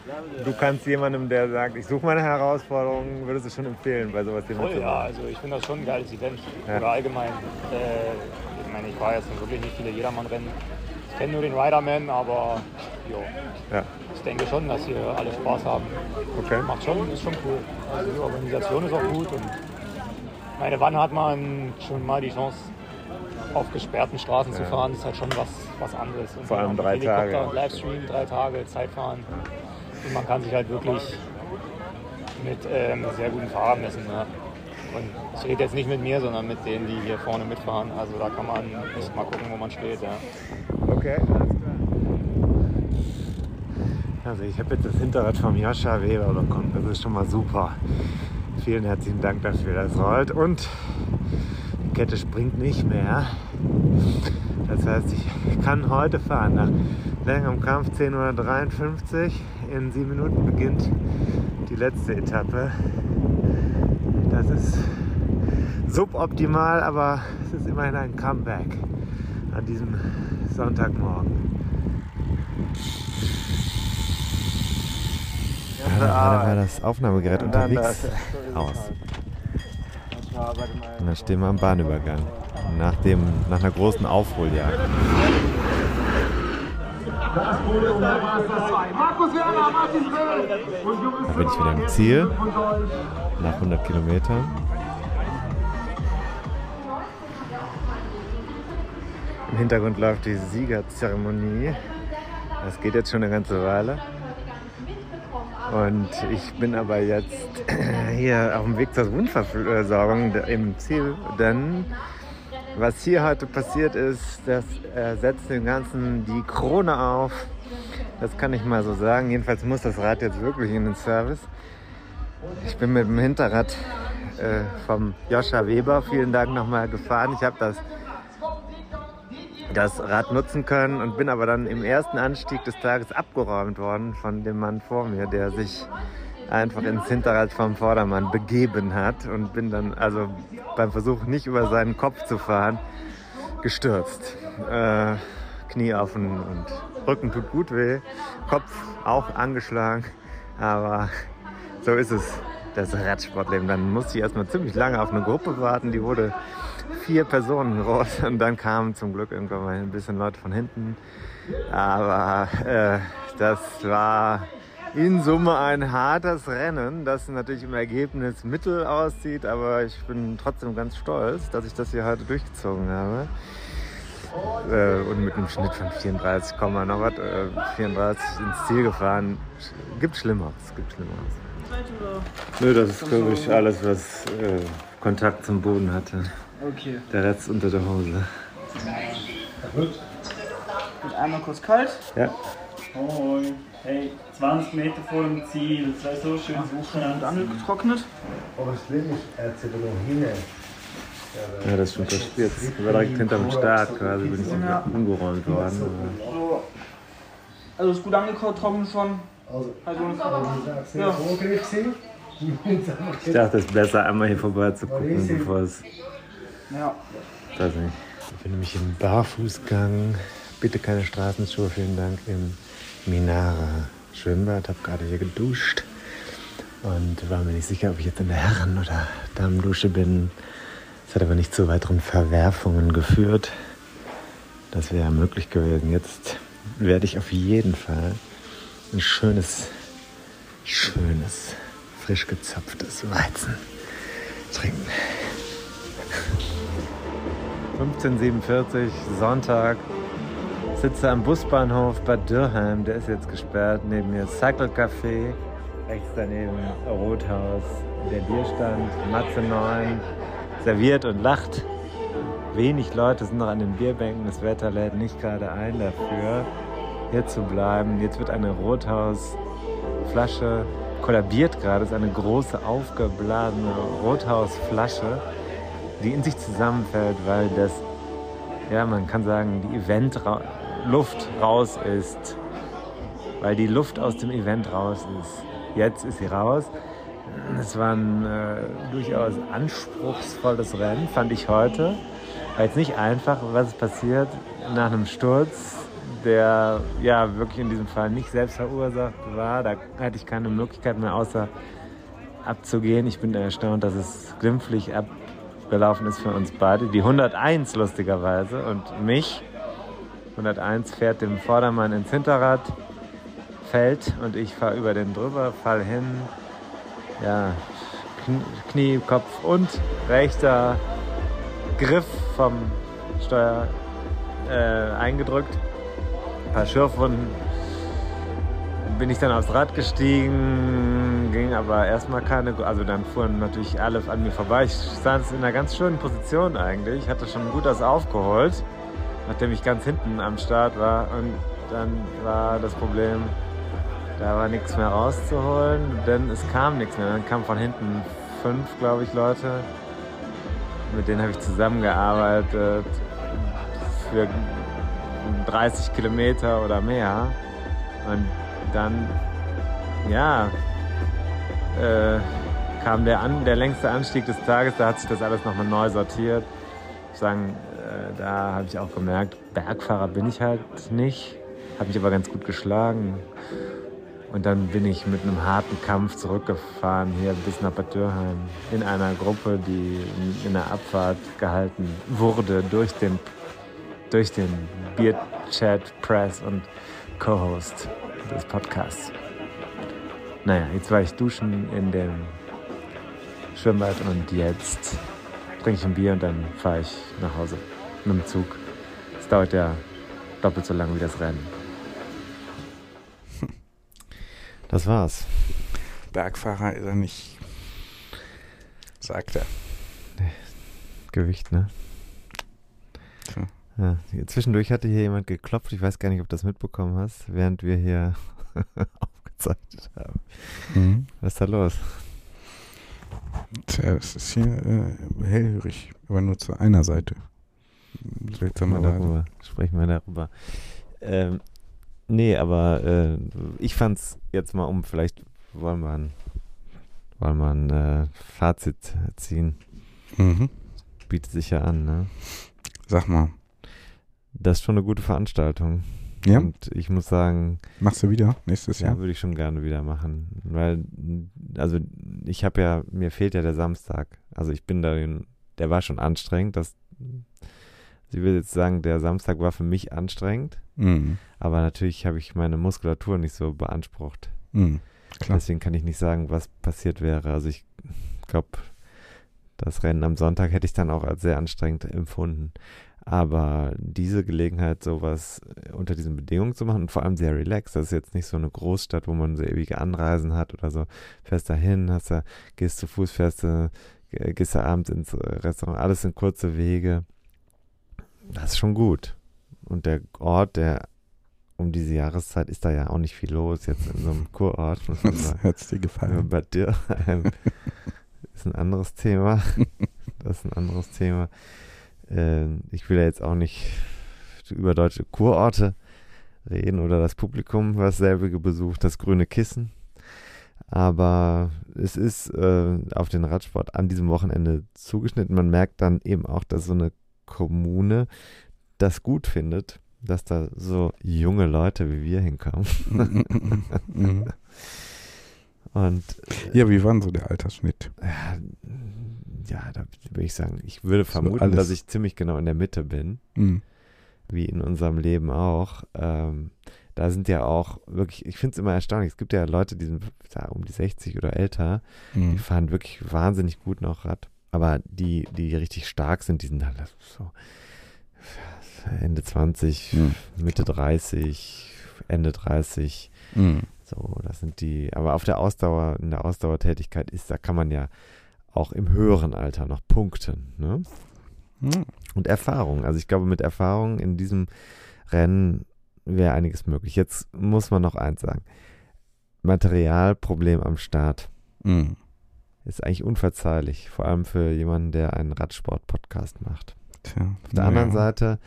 du kannst jemandem, der sagt, ich suche meine Herausforderung, würdest du schon empfehlen, bei sowas mitzumachen?
ja, also ich finde das schon ein geiles Event.
Ja.
Oder allgemein. Äh, ich meine, ich war jetzt wirklich nicht viele Jedermann-Rennen. Ich kenne nur den Riderman, aber jo,
Ja.
ich denke schon, dass hier alle Spaß haben.
Okay.
Macht schon, ist schon cool. Also die Organisation ist auch gut. Und meine, wann hat man schon mal die Chance, auf gesperrten Straßen zu
Ja.
fahren? Das ist halt schon was, was anderes. Und
Vor allem drei
Helikopter
Tage.
Und Livestream, drei Tage, Zeitfahren. Und man kann sich halt wirklich mit ähm, sehr guten Fahrern messen. Ja. Und ich rede jetzt nicht mit mir, sondern mit denen, die hier vorne mitfahren. Also da kann man echt mal gucken, wo man steht. Ja.
Okay, alles klar. Also ich habe jetzt das Hinterrad vom Joscha Weber bekommen. Das ist schon mal super. Vielen herzlichen Dank dafür. Das rollt und die Kette springt nicht mehr. Das heißt, ich kann heute fahren. Nach längerem Kampf 10.53 Uhr. In sieben Minuten beginnt die letzte Etappe. Das ist suboptimal, aber es ist immerhin ein Comeback an diesem Sonntagmorgen. Ja, da war das Aufnahmegerät unterwegs
das.
aus. Und dann stehen wir am Bahnübergang. Nach, dem, nach einer großen Aufholjagd. Da bin ich wieder im Ziel. Nach 100 Kilometern. Hintergrund läuft die Siegerzeremonie. Das geht jetzt schon eine ganze Weile. Und ich bin aber jetzt hier auf dem Weg zur Wundversorgung im Ziel, denn was hier heute passiert ist, das setzt dem Ganzen die Krone auf. Das kann ich mal so sagen. Jedenfalls muss das Rad jetzt wirklich in den Service. Ich bin mit dem Hinterrad äh, vom Joscha Weber, vielen Dank nochmal gefahren. Ich habe das das Rad nutzen können und bin aber dann im ersten Anstieg des Tages abgeräumt worden von dem Mann vor mir, der sich einfach ins Hinterrad vom Vordermann begeben hat und bin dann also beim Versuch nicht über seinen Kopf zu fahren gestürzt. Äh, Knie und, und Rücken tut gut weh, Kopf auch angeschlagen, aber so ist es, das Radsportleben. Dann musste ich erstmal ziemlich lange auf eine Gruppe warten, die wurde vier Personen groß und dann kamen zum Glück irgendwann mal ein bisschen Leute von hinten. Aber äh, das war in Summe ein hartes Rennen, das natürlich im Ergebnis mittel aussieht, aber ich bin trotzdem ganz stolz, dass ich das hier heute durchgezogen habe. Äh, und mit einem Schnitt von 34, Komma noch was, äh, 34 ins Ziel gefahren. Gibt Schlimmeres, gibt Schlimmeres. Nö, das ist glaube ich alles, was äh, Kontakt zum Boden hatte.
Okay.
Der Rest unter der Hose.
Gut, einmal kurz kalt.
Ja.
Moin. Hey, 20 Meter vor dem Ziel. Das war so schönes Wochenende. Angetrocknet.
Aber schlimm ist, er hat sie noch hin.
Ja, das stimmt. Das jetzt war direkt hinterm Start quasi, bin ich so
Ja.
umgeräumt worden. aber-
So. Also ist gut angetrocknet schon.
Also,
Also,
sehr vorgriff sind.
Ich dachte, es ist besser, einmal hier vorbei zu gucken, bevor es.
Ja.
Ich befinde mich im Barfußgang. Bitte keine Straßenschuhe, vielen Dank. Im Minara Schwimmbad. Habe gerade hier geduscht und war mir nicht sicher, ob ich jetzt in der Herren- oder Damendusche bin. Es hat aber nicht zu weiteren Verwerfungen geführt. Das wäre möglich gewesen. Jetzt werde ich auf jeden Fall ein schönes, schönes, frisch gezapftes Weizen trinken. 1547, Sonntag. Sitze am Busbahnhof Bad Dürheim, der ist jetzt gesperrt. Neben mir Cycle Café, rechts daneben Rothaus, der Bierstand, Matze 9, serviert und lacht. Wenig Leute sind noch an den Bierbänken, das Wetter lädt nicht gerade ein dafür, hier zu bleiben. Jetzt wird eine Rothaus-Flasche
kollabiert gerade, ist eine große aufgeblasene Rothausflasche, die in sich zusammenfällt, weil das, ja, man kann sagen, die Event-Luft raus ist. Weil die Luft aus dem Event raus ist. Jetzt ist sie raus. Es war ein äh, durchaus anspruchsvolles Rennen, fand ich heute. War jetzt nicht einfach, was ist passiert nach einem Sturz, der ja wirklich in diesem Fall nicht selbst verursacht war. Da hatte ich keine Möglichkeit mehr, außer abzugehen. Ich bin erstaunt, dass es glimpflich abgelaufen ist für uns beide. Die 101 lustigerweise und mich. 101 fährt dem Vordermann ins Hinterrad, fällt und ich fahre über den drüber, fall hin. Ja, Knie, Kopf und rechter Griff vom Steuer äh, eingedrückt. Ein paar Schürfwunden. Bin ich dann aufs Rad gestiegen, ging aber erstmal keine, also dann fuhren natürlich alle an mir vorbei. Ich stand in einer ganz schönen Position eigentlich, hatte schon gut das aufgeholt, nachdem ich ganz hinten am Start war. Und dann war das Problem, da war nichts mehr rauszuholen, denn es kam nichts mehr. Dann kamen von hinten fünf, glaube ich, Leute mit denen habe ich zusammengearbeitet für 30 Kilometer oder mehr. Und dann, ja, äh, kam der, an, der längste Anstieg des Tages, da hat sich das alles nochmal neu sortiert. Ich sagen, äh, da habe ich auch gemerkt, Bergfahrer bin ich halt nicht, habe mich aber ganz gut geschlagen. Und dann bin ich mit einem harten Kampf zurückgefahren hier bis nach Bad Dürheim in einer Gruppe, die in der Abfahrt gehalten wurde durch den, durch den Beer-Chat, Press und Co-Host des Podcasts. Naja, jetzt war ich duschen in dem Schwimmbad und jetzt trinke ich ein Bier und dann fahre ich nach Hause mit dem Zug. Es dauert ja doppelt so lange wie das Rennen. Das war's.
Bergfahrer ist er nicht, sagt er.
Gewicht, ne?
Tja.
Ja, zwischendurch hatte hier jemand geklopft. Ich weiß gar nicht, ob du das mitbekommen hast, während wir hier aufgezeichnet haben.
Mhm.
Was ist da los?
Tja, es ist hier äh, hellhörig, aber nur zu einer Seite. Seltsame Lage.
darüber. Sprechen wir darüber. Ähm, nee, aber äh, ich fand's jetzt mal um, vielleicht wollen wir ein, wollen wir ein äh, Fazit ziehen.
Mhm.
Bietet sich ja an, ne?
Sag mal.
Das ist schon eine gute Veranstaltung.
Ja?
Und ich muss sagen.
Machst du wieder nächstes
Ja,
Jahr?
würde ich schon gerne wieder machen. Weil, also ich habe ja, mir fehlt ja der Samstag. Also ich bin da, der war schon anstrengend. Das, ich will jetzt sagen, der Samstag war für mich anstrengend.
Mhm.
Aber natürlich habe ich meine Muskulatur nicht so beansprucht.
Mhm, klar.
Deswegen kann ich nicht sagen, was passiert wäre. Also ich glaube, das Rennen am Sonntag hätte ich dann auch als sehr anstrengend empfunden. Aber diese Gelegenheit, sowas unter diesen Bedingungen zu machen und vor allem sehr relaxed, das ist jetzt nicht so eine Großstadt, wo man so ewige Anreisen hat oder so. Fährst da hin, hast da, gehst zu Fuß, fährst du, gehst da abends ins Restaurant, alles sind kurze Wege. Das ist schon gut. Und der Ort, der um diese Jahreszeit ist da ja auch nicht viel los, jetzt in so einem Kurort.
Was hat's dir gefallen?
Bei dir ist ein anderes Thema. Das ist ein anderes Thema. Äh, ich will ja jetzt auch nicht über deutsche Kurorte reden oder das Publikum, was selbige besucht, das grüne Kissen. Aber es ist äh, auf den Radsport an diesem Wochenende zugeschnitten. Man merkt dann eben auch, dass so eine Kommune das gut findet, dass da so junge Leute wie wir hinkommen.
Mhm.
Und
Ja, wie war denn so der Altersschnitt?
Ja, da würde ich sagen, ich würde
So
vermuten,
alles.
dass ich ziemlich genau in der Mitte bin.
Mhm.
Wie in unserem Leben auch. Ähm, da sind ja auch wirklich, ich finde es immer erstaunlich. Es gibt ja Leute, die sind da um die 60 oder älter,
Mhm.
die fahren wirklich wahnsinnig gut noch Rad. Aber die, die richtig stark sind, die sind alle so Ende 20,
Mhm.
Mitte 30, Ende 30.
Mhm.
So, das sind die, aber auf der Ausdauer, in der Ausdauertätigkeit ist, da kann man ja auch im höheren Alter noch punkten. Ne?
Mhm.
Und Erfahrung. Also ich glaube, mit Erfahrung in diesem Rennen wäre einiges möglich. Jetzt muss man noch eins sagen. Materialproblem am Start.
Mhm.
Ist eigentlich unverzeihlich, vor allem für jemanden, der einen Radsport-Podcast macht.
Tja,
Auf der
naja.
anderen Seite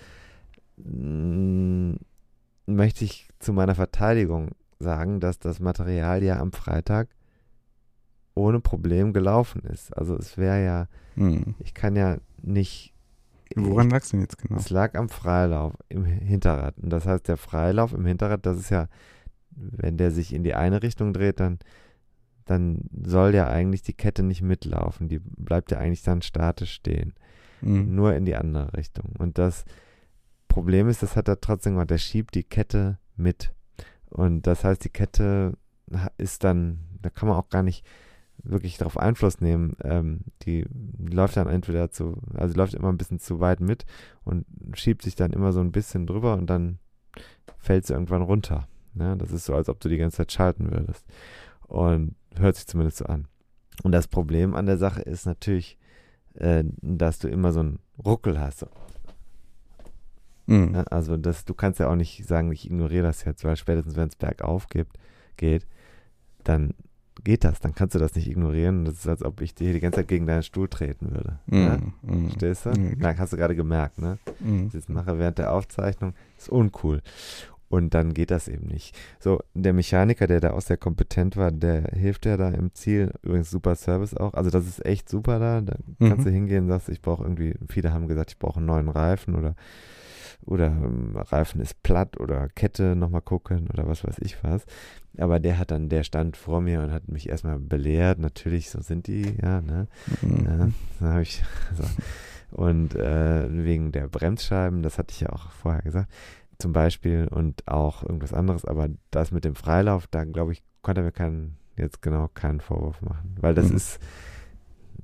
mh, möchte ich zu meiner Verteidigung sagen, dass das Material ja am Freitag ohne Problem gelaufen ist. Also es wäre ja,
Mhm.
ich kann ja nicht.
Woran
ich,
lag's denn jetzt genau?
Es lag am Freilauf im Hinterrad. Und das heißt, der Freilauf im Hinterrad, das ist ja, wenn der sich in die eine Richtung dreht, dann, dann soll ja eigentlich die Kette nicht mitlaufen. Die bleibt ja eigentlich dann statisch stehen.
Mhm.
Nur in die andere Richtung. Und das Problem ist, das hat er trotzdem gemacht. Der schiebt die Kette mit. Und das heißt, die Kette ist dann, da kann man auch gar nicht wirklich darauf Einfluss nehmen. Ähm, die läuft dann entweder zu, also läuft immer ein bisschen zu weit mit und schiebt sich dann immer so ein bisschen drüber und dann fällt sie irgendwann runter. Ne? Das ist so, als ob du die ganze Zeit schalten würdest. Und hört sich zumindest so an. Und das Problem an der Sache ist natürlich, äh, dass du immer so einen Ruckel hast. So.
Mhm.
Ne? Also das, du kannst ja auch nicht sagen, ich ignoriere das jetzt, weil spätestens wenn es bergauf gibt, geht, dann geht das, dann kannst du das nicht ignorieren. Das ist, als ob ich dir die ganze Zeit gegen deinen Stuhl treten würde. Ne?
Mhm. Mhm.
Verstehst du?
Mhm.
Dann hast du gerade gemerkt, ne?
Mhm.
Das mache während der Aufzeichnung, ist uncool. Und dann geht das eben nicht. So, der Mechaniker, der da auch sehr kompetent war, der hilft ja da im Ziel. Übrigens super Service auch. Also das ist echt super da. Da kannst
Mhm.
du hingehen und sagst, ich brauche irgendwie, viele haben gesagt, ich brauche einen neuen Reifen oder oder ähm, Reifen ist platt oder Kette nochmal gucken oder was weiß ich was. Aber der hat dann, der stand vor mir und hat mich erstmal belehrt. Natürlich, so sind die, ja, ne?
Mhm.
Ja, habe ich, so. Und äh, wegen der Bremsscheiben, das hatte ich ja auch vorher gesagt, zum Beispiel und auch irgendwas anderes. Aber das mit dem Freilauf, da glaube ich, konnte er mir keinen, jetzt genau keinen Vorwurf machen. Weil das
Mhm.
ist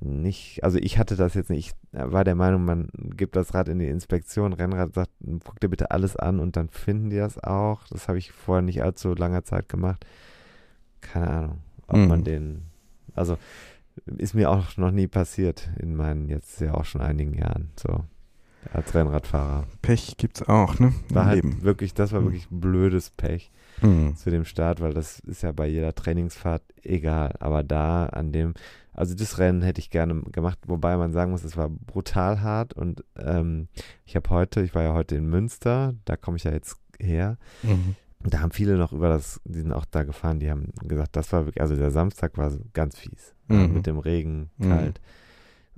nicht, also ich hatte das jetzt nicht, ich war der Meinung, man gibt das Rad in die Inspektion, Rennrad sagt, guck dir bitte alles an und dann finden die das auch. Das habe ich vorher nicht allzu langer Zeit gemacht. Keine Ahnung, ob
Mhm.
man den, also ist mir auch noch nie passiert in meinen jetzt ja auch schon einigen Jahren, so als Rennradfahrer.
Pech gibt's auch, ne?
War halt
Leben.
wirklich, das war
Mhm.
wirklich blödes Pech
Mhm.
zu dem Start, weil das ist ja bei jeder Trainingsfahrt egal. Aber da an dem, also das Rennen hätte ich gerne gemacht, wobei man sagen muss, es war brutal hart und ähm, ich habe heute, ich war ja heute in Münster, da komme ich ja jetzt her.
Mhm.
Da haben viele noch über das, die sind auch da gefahren, die haben gesagt, das war wirklich, also der Samstag war ganz fies.
Mhm.
Mit dem Regen,
Mhm.
kalt.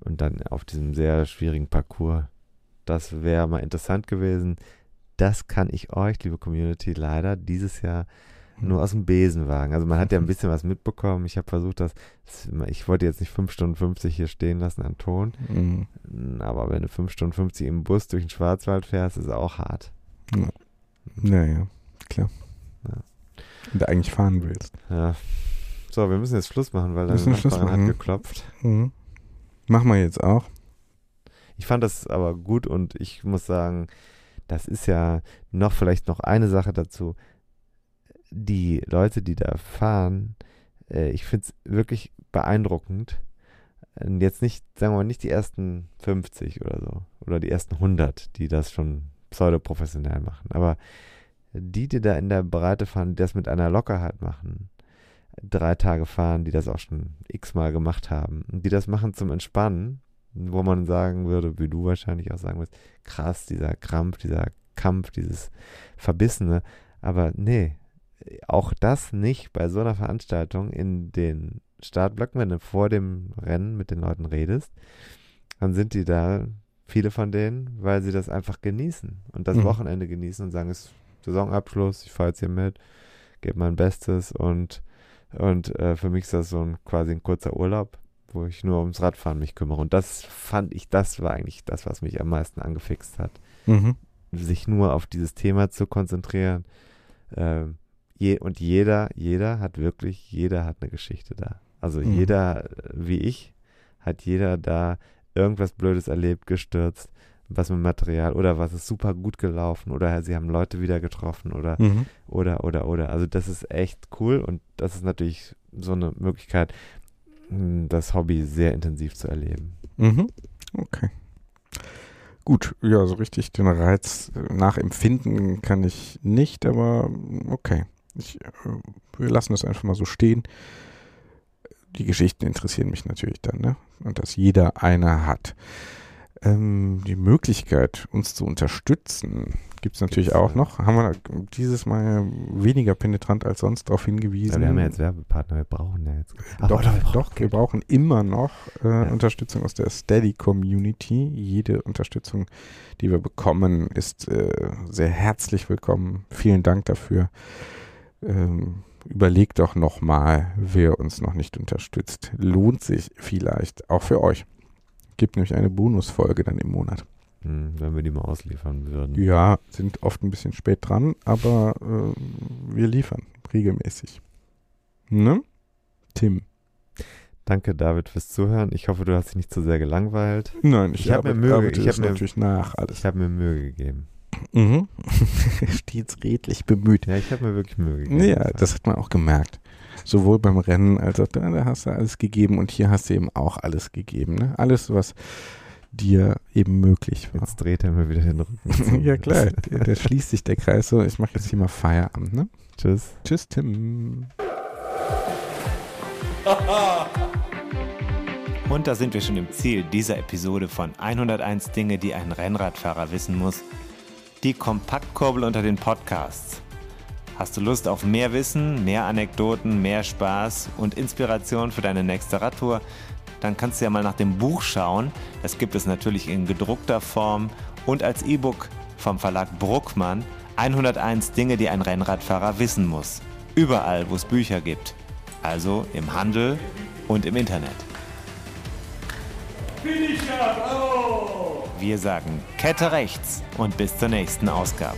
Und dann auf diesem sehr schwierigen Parcours. Das wäre mal interessant gewesen. Das kann ich euch, liebe Community, leider dieses Jahr nur aus dem Besenwagen. Also man hat ja ein bisschen was mitbekommen. Ich habe versucht, das, ich wollte jetzt nicht 5 Stunden 50 hier stehen lassen an Ton.
Mhm.
Aber wenn du 5 Stunden 50 im Bus durch den Schwarzwald fährst, ist auch hart.
Ja. ja, ja, klar.
Ja.
Wenn du eigentlich fahren willst.
Ja. So, wir müssen jetzt Schluss machen, weil
Schluss
Nachbarin hat geklopft.
Mhm. Machen wir jetzt auch.
Ich fand das aber gut und ich muss sagen, das ist ja noch vielleicht noch eine Sache dazu. Die Leute, die da fahren, äh, ich finde es wirklich beeindruckend. Jetzt nicht, sagen wir mal, nicht die ersten 50 oder so oder die ersten 100, die das schon pseudoprofessionell machen. Aber die, die da in der Breite fahren, die das mit einer Lockerheit machen, drei Tage fahren, die das auch schon x-mal gemacht haben, die das machen zum Entspannen, wo man sagen würde, wie du wahrscheinlich auch sagen wirst, krass, dieser Krampf, dieser Kampf, dieses Verbissene. Aber nee, auch das nicht bei so einer Veranstaltung in den Startblöcken, wenn du vor dem Rennen mit den Leuten redest, dann sind die da, viele von denen, weil sie das einfach genießen und das
Mhm.
Wochenende genießen und sagen, es ist Saisonabschluss, ich fahre jetzt hier mit, gebe mein Bestes und, und äh, für mich ist das so ein quasi ein kurzer Urlaub, wo ich nur ums Radfahren mich kümmere. Und das fand ich, das war eigentlich das, was mich am meisten angefixt hat.
Mhm.
Sich nur auf dieses Thema zu konzentrieren. Ähm, je, und jeder, jeder hat wirklich, jeder hat eine Geschichte da. Also
Mhm.
jeder, äh, wie ich, hat jeder da irgendwas Blödes erlebt, gestürzt, was mit Material oder was ist super gut gelaufen oder sie haben Leute wieder getroffen oder
Mhm.
oder oder oder. Also das ist echt cool und das ist natürlich so eine Möglichkeit, mh, das Hobby sehr intensiv zu erleben.
Mhm. Okay. Gut, ja, so richtig den Reiz äh, nachempfinden kann ich nicht, aber okay. Ich, äh, wir lassen das einfach mal so stehen. Die Geschichten interessieren mich natürlich dann, ne? Und dass jeder eine hat. Ähm, die Möglichkeit, uns zu unterstützen, gibt es natürlich auch noch. Haben wir dieses Mal weniger penetrant als sonst darauf hingewiesen.
Ja, wir haben ja jetzt Werbepartner, wir brauchen ja jetzt. Ach,
doch,
oder wir brauchen
doch, wir brauchen immer noch äh, Unterstützung aus der Steady Community. Jede Unterstützung, die wir bekommen, ist äh, sehr herzlich willkommen. Vielen Dank dafür. Ähm, überlegt doch nochmal, wer uns noch nicht unterstützt. Lohnt sich vielleicht auch für euch. Gibt nämlich eine Bonusfolge dann im Monat.
Hm, wenn wir die mal ausliefern würden.
Ja, sind oft ein bisschen spät dran, aber äh, wir liefern regelmäßig. Ne? Tim.
Danke, David, fürs Zuhören. Ich hoffe, du hast dich nicht zu sehr gelangweilt.
Nein, ich,
ich habe mir Mühe, ich
habe
mir
natürlich nach alles.
Ich habe mir Mühe gegeben.
Mhm. Stets redlich bemüht.
Ja, ich habe mir wirklich Mühe gegeben.
Ja, das hat man auch gemerkt. Sowohl beim Rennen als auch da, da hast du alles gegeben und hier hast du eben auch alles gegeben. Ne? Alles, was dir eben möglich war.
Jetzt dreht er mir wieder den Rücken.
ja, klar. Da schließt sich der Kreis so. Ich mache jetzt hier mal Feierabend. Ne?
Tschüss.
Tschüss, Tim.
Und da sind wir schon im Ziel dieser Episode von 101 Dinge, die ein Rennradfahrer wissen muss. Die Kompaktkurbel unter den Podcasts. Hast du Lust auf mehr Wissen, mehr Anekdoten, mehr Spaß und Inspiration für deine nächste Radtour? Dann kannst du ja mal nach dem Buch schauen. Das gibt es natürlich in gedruckter Form und als E-Book vom Verlag Bruckmann. 101 Dinge, die ein Rennradfahrer wissen muss. Überall, wo es Bücher gibt. Also im Handel und im Internet.
Finisher, bravo!
Wir sagen Kette rechts und bis zur nächsten Ausgabe.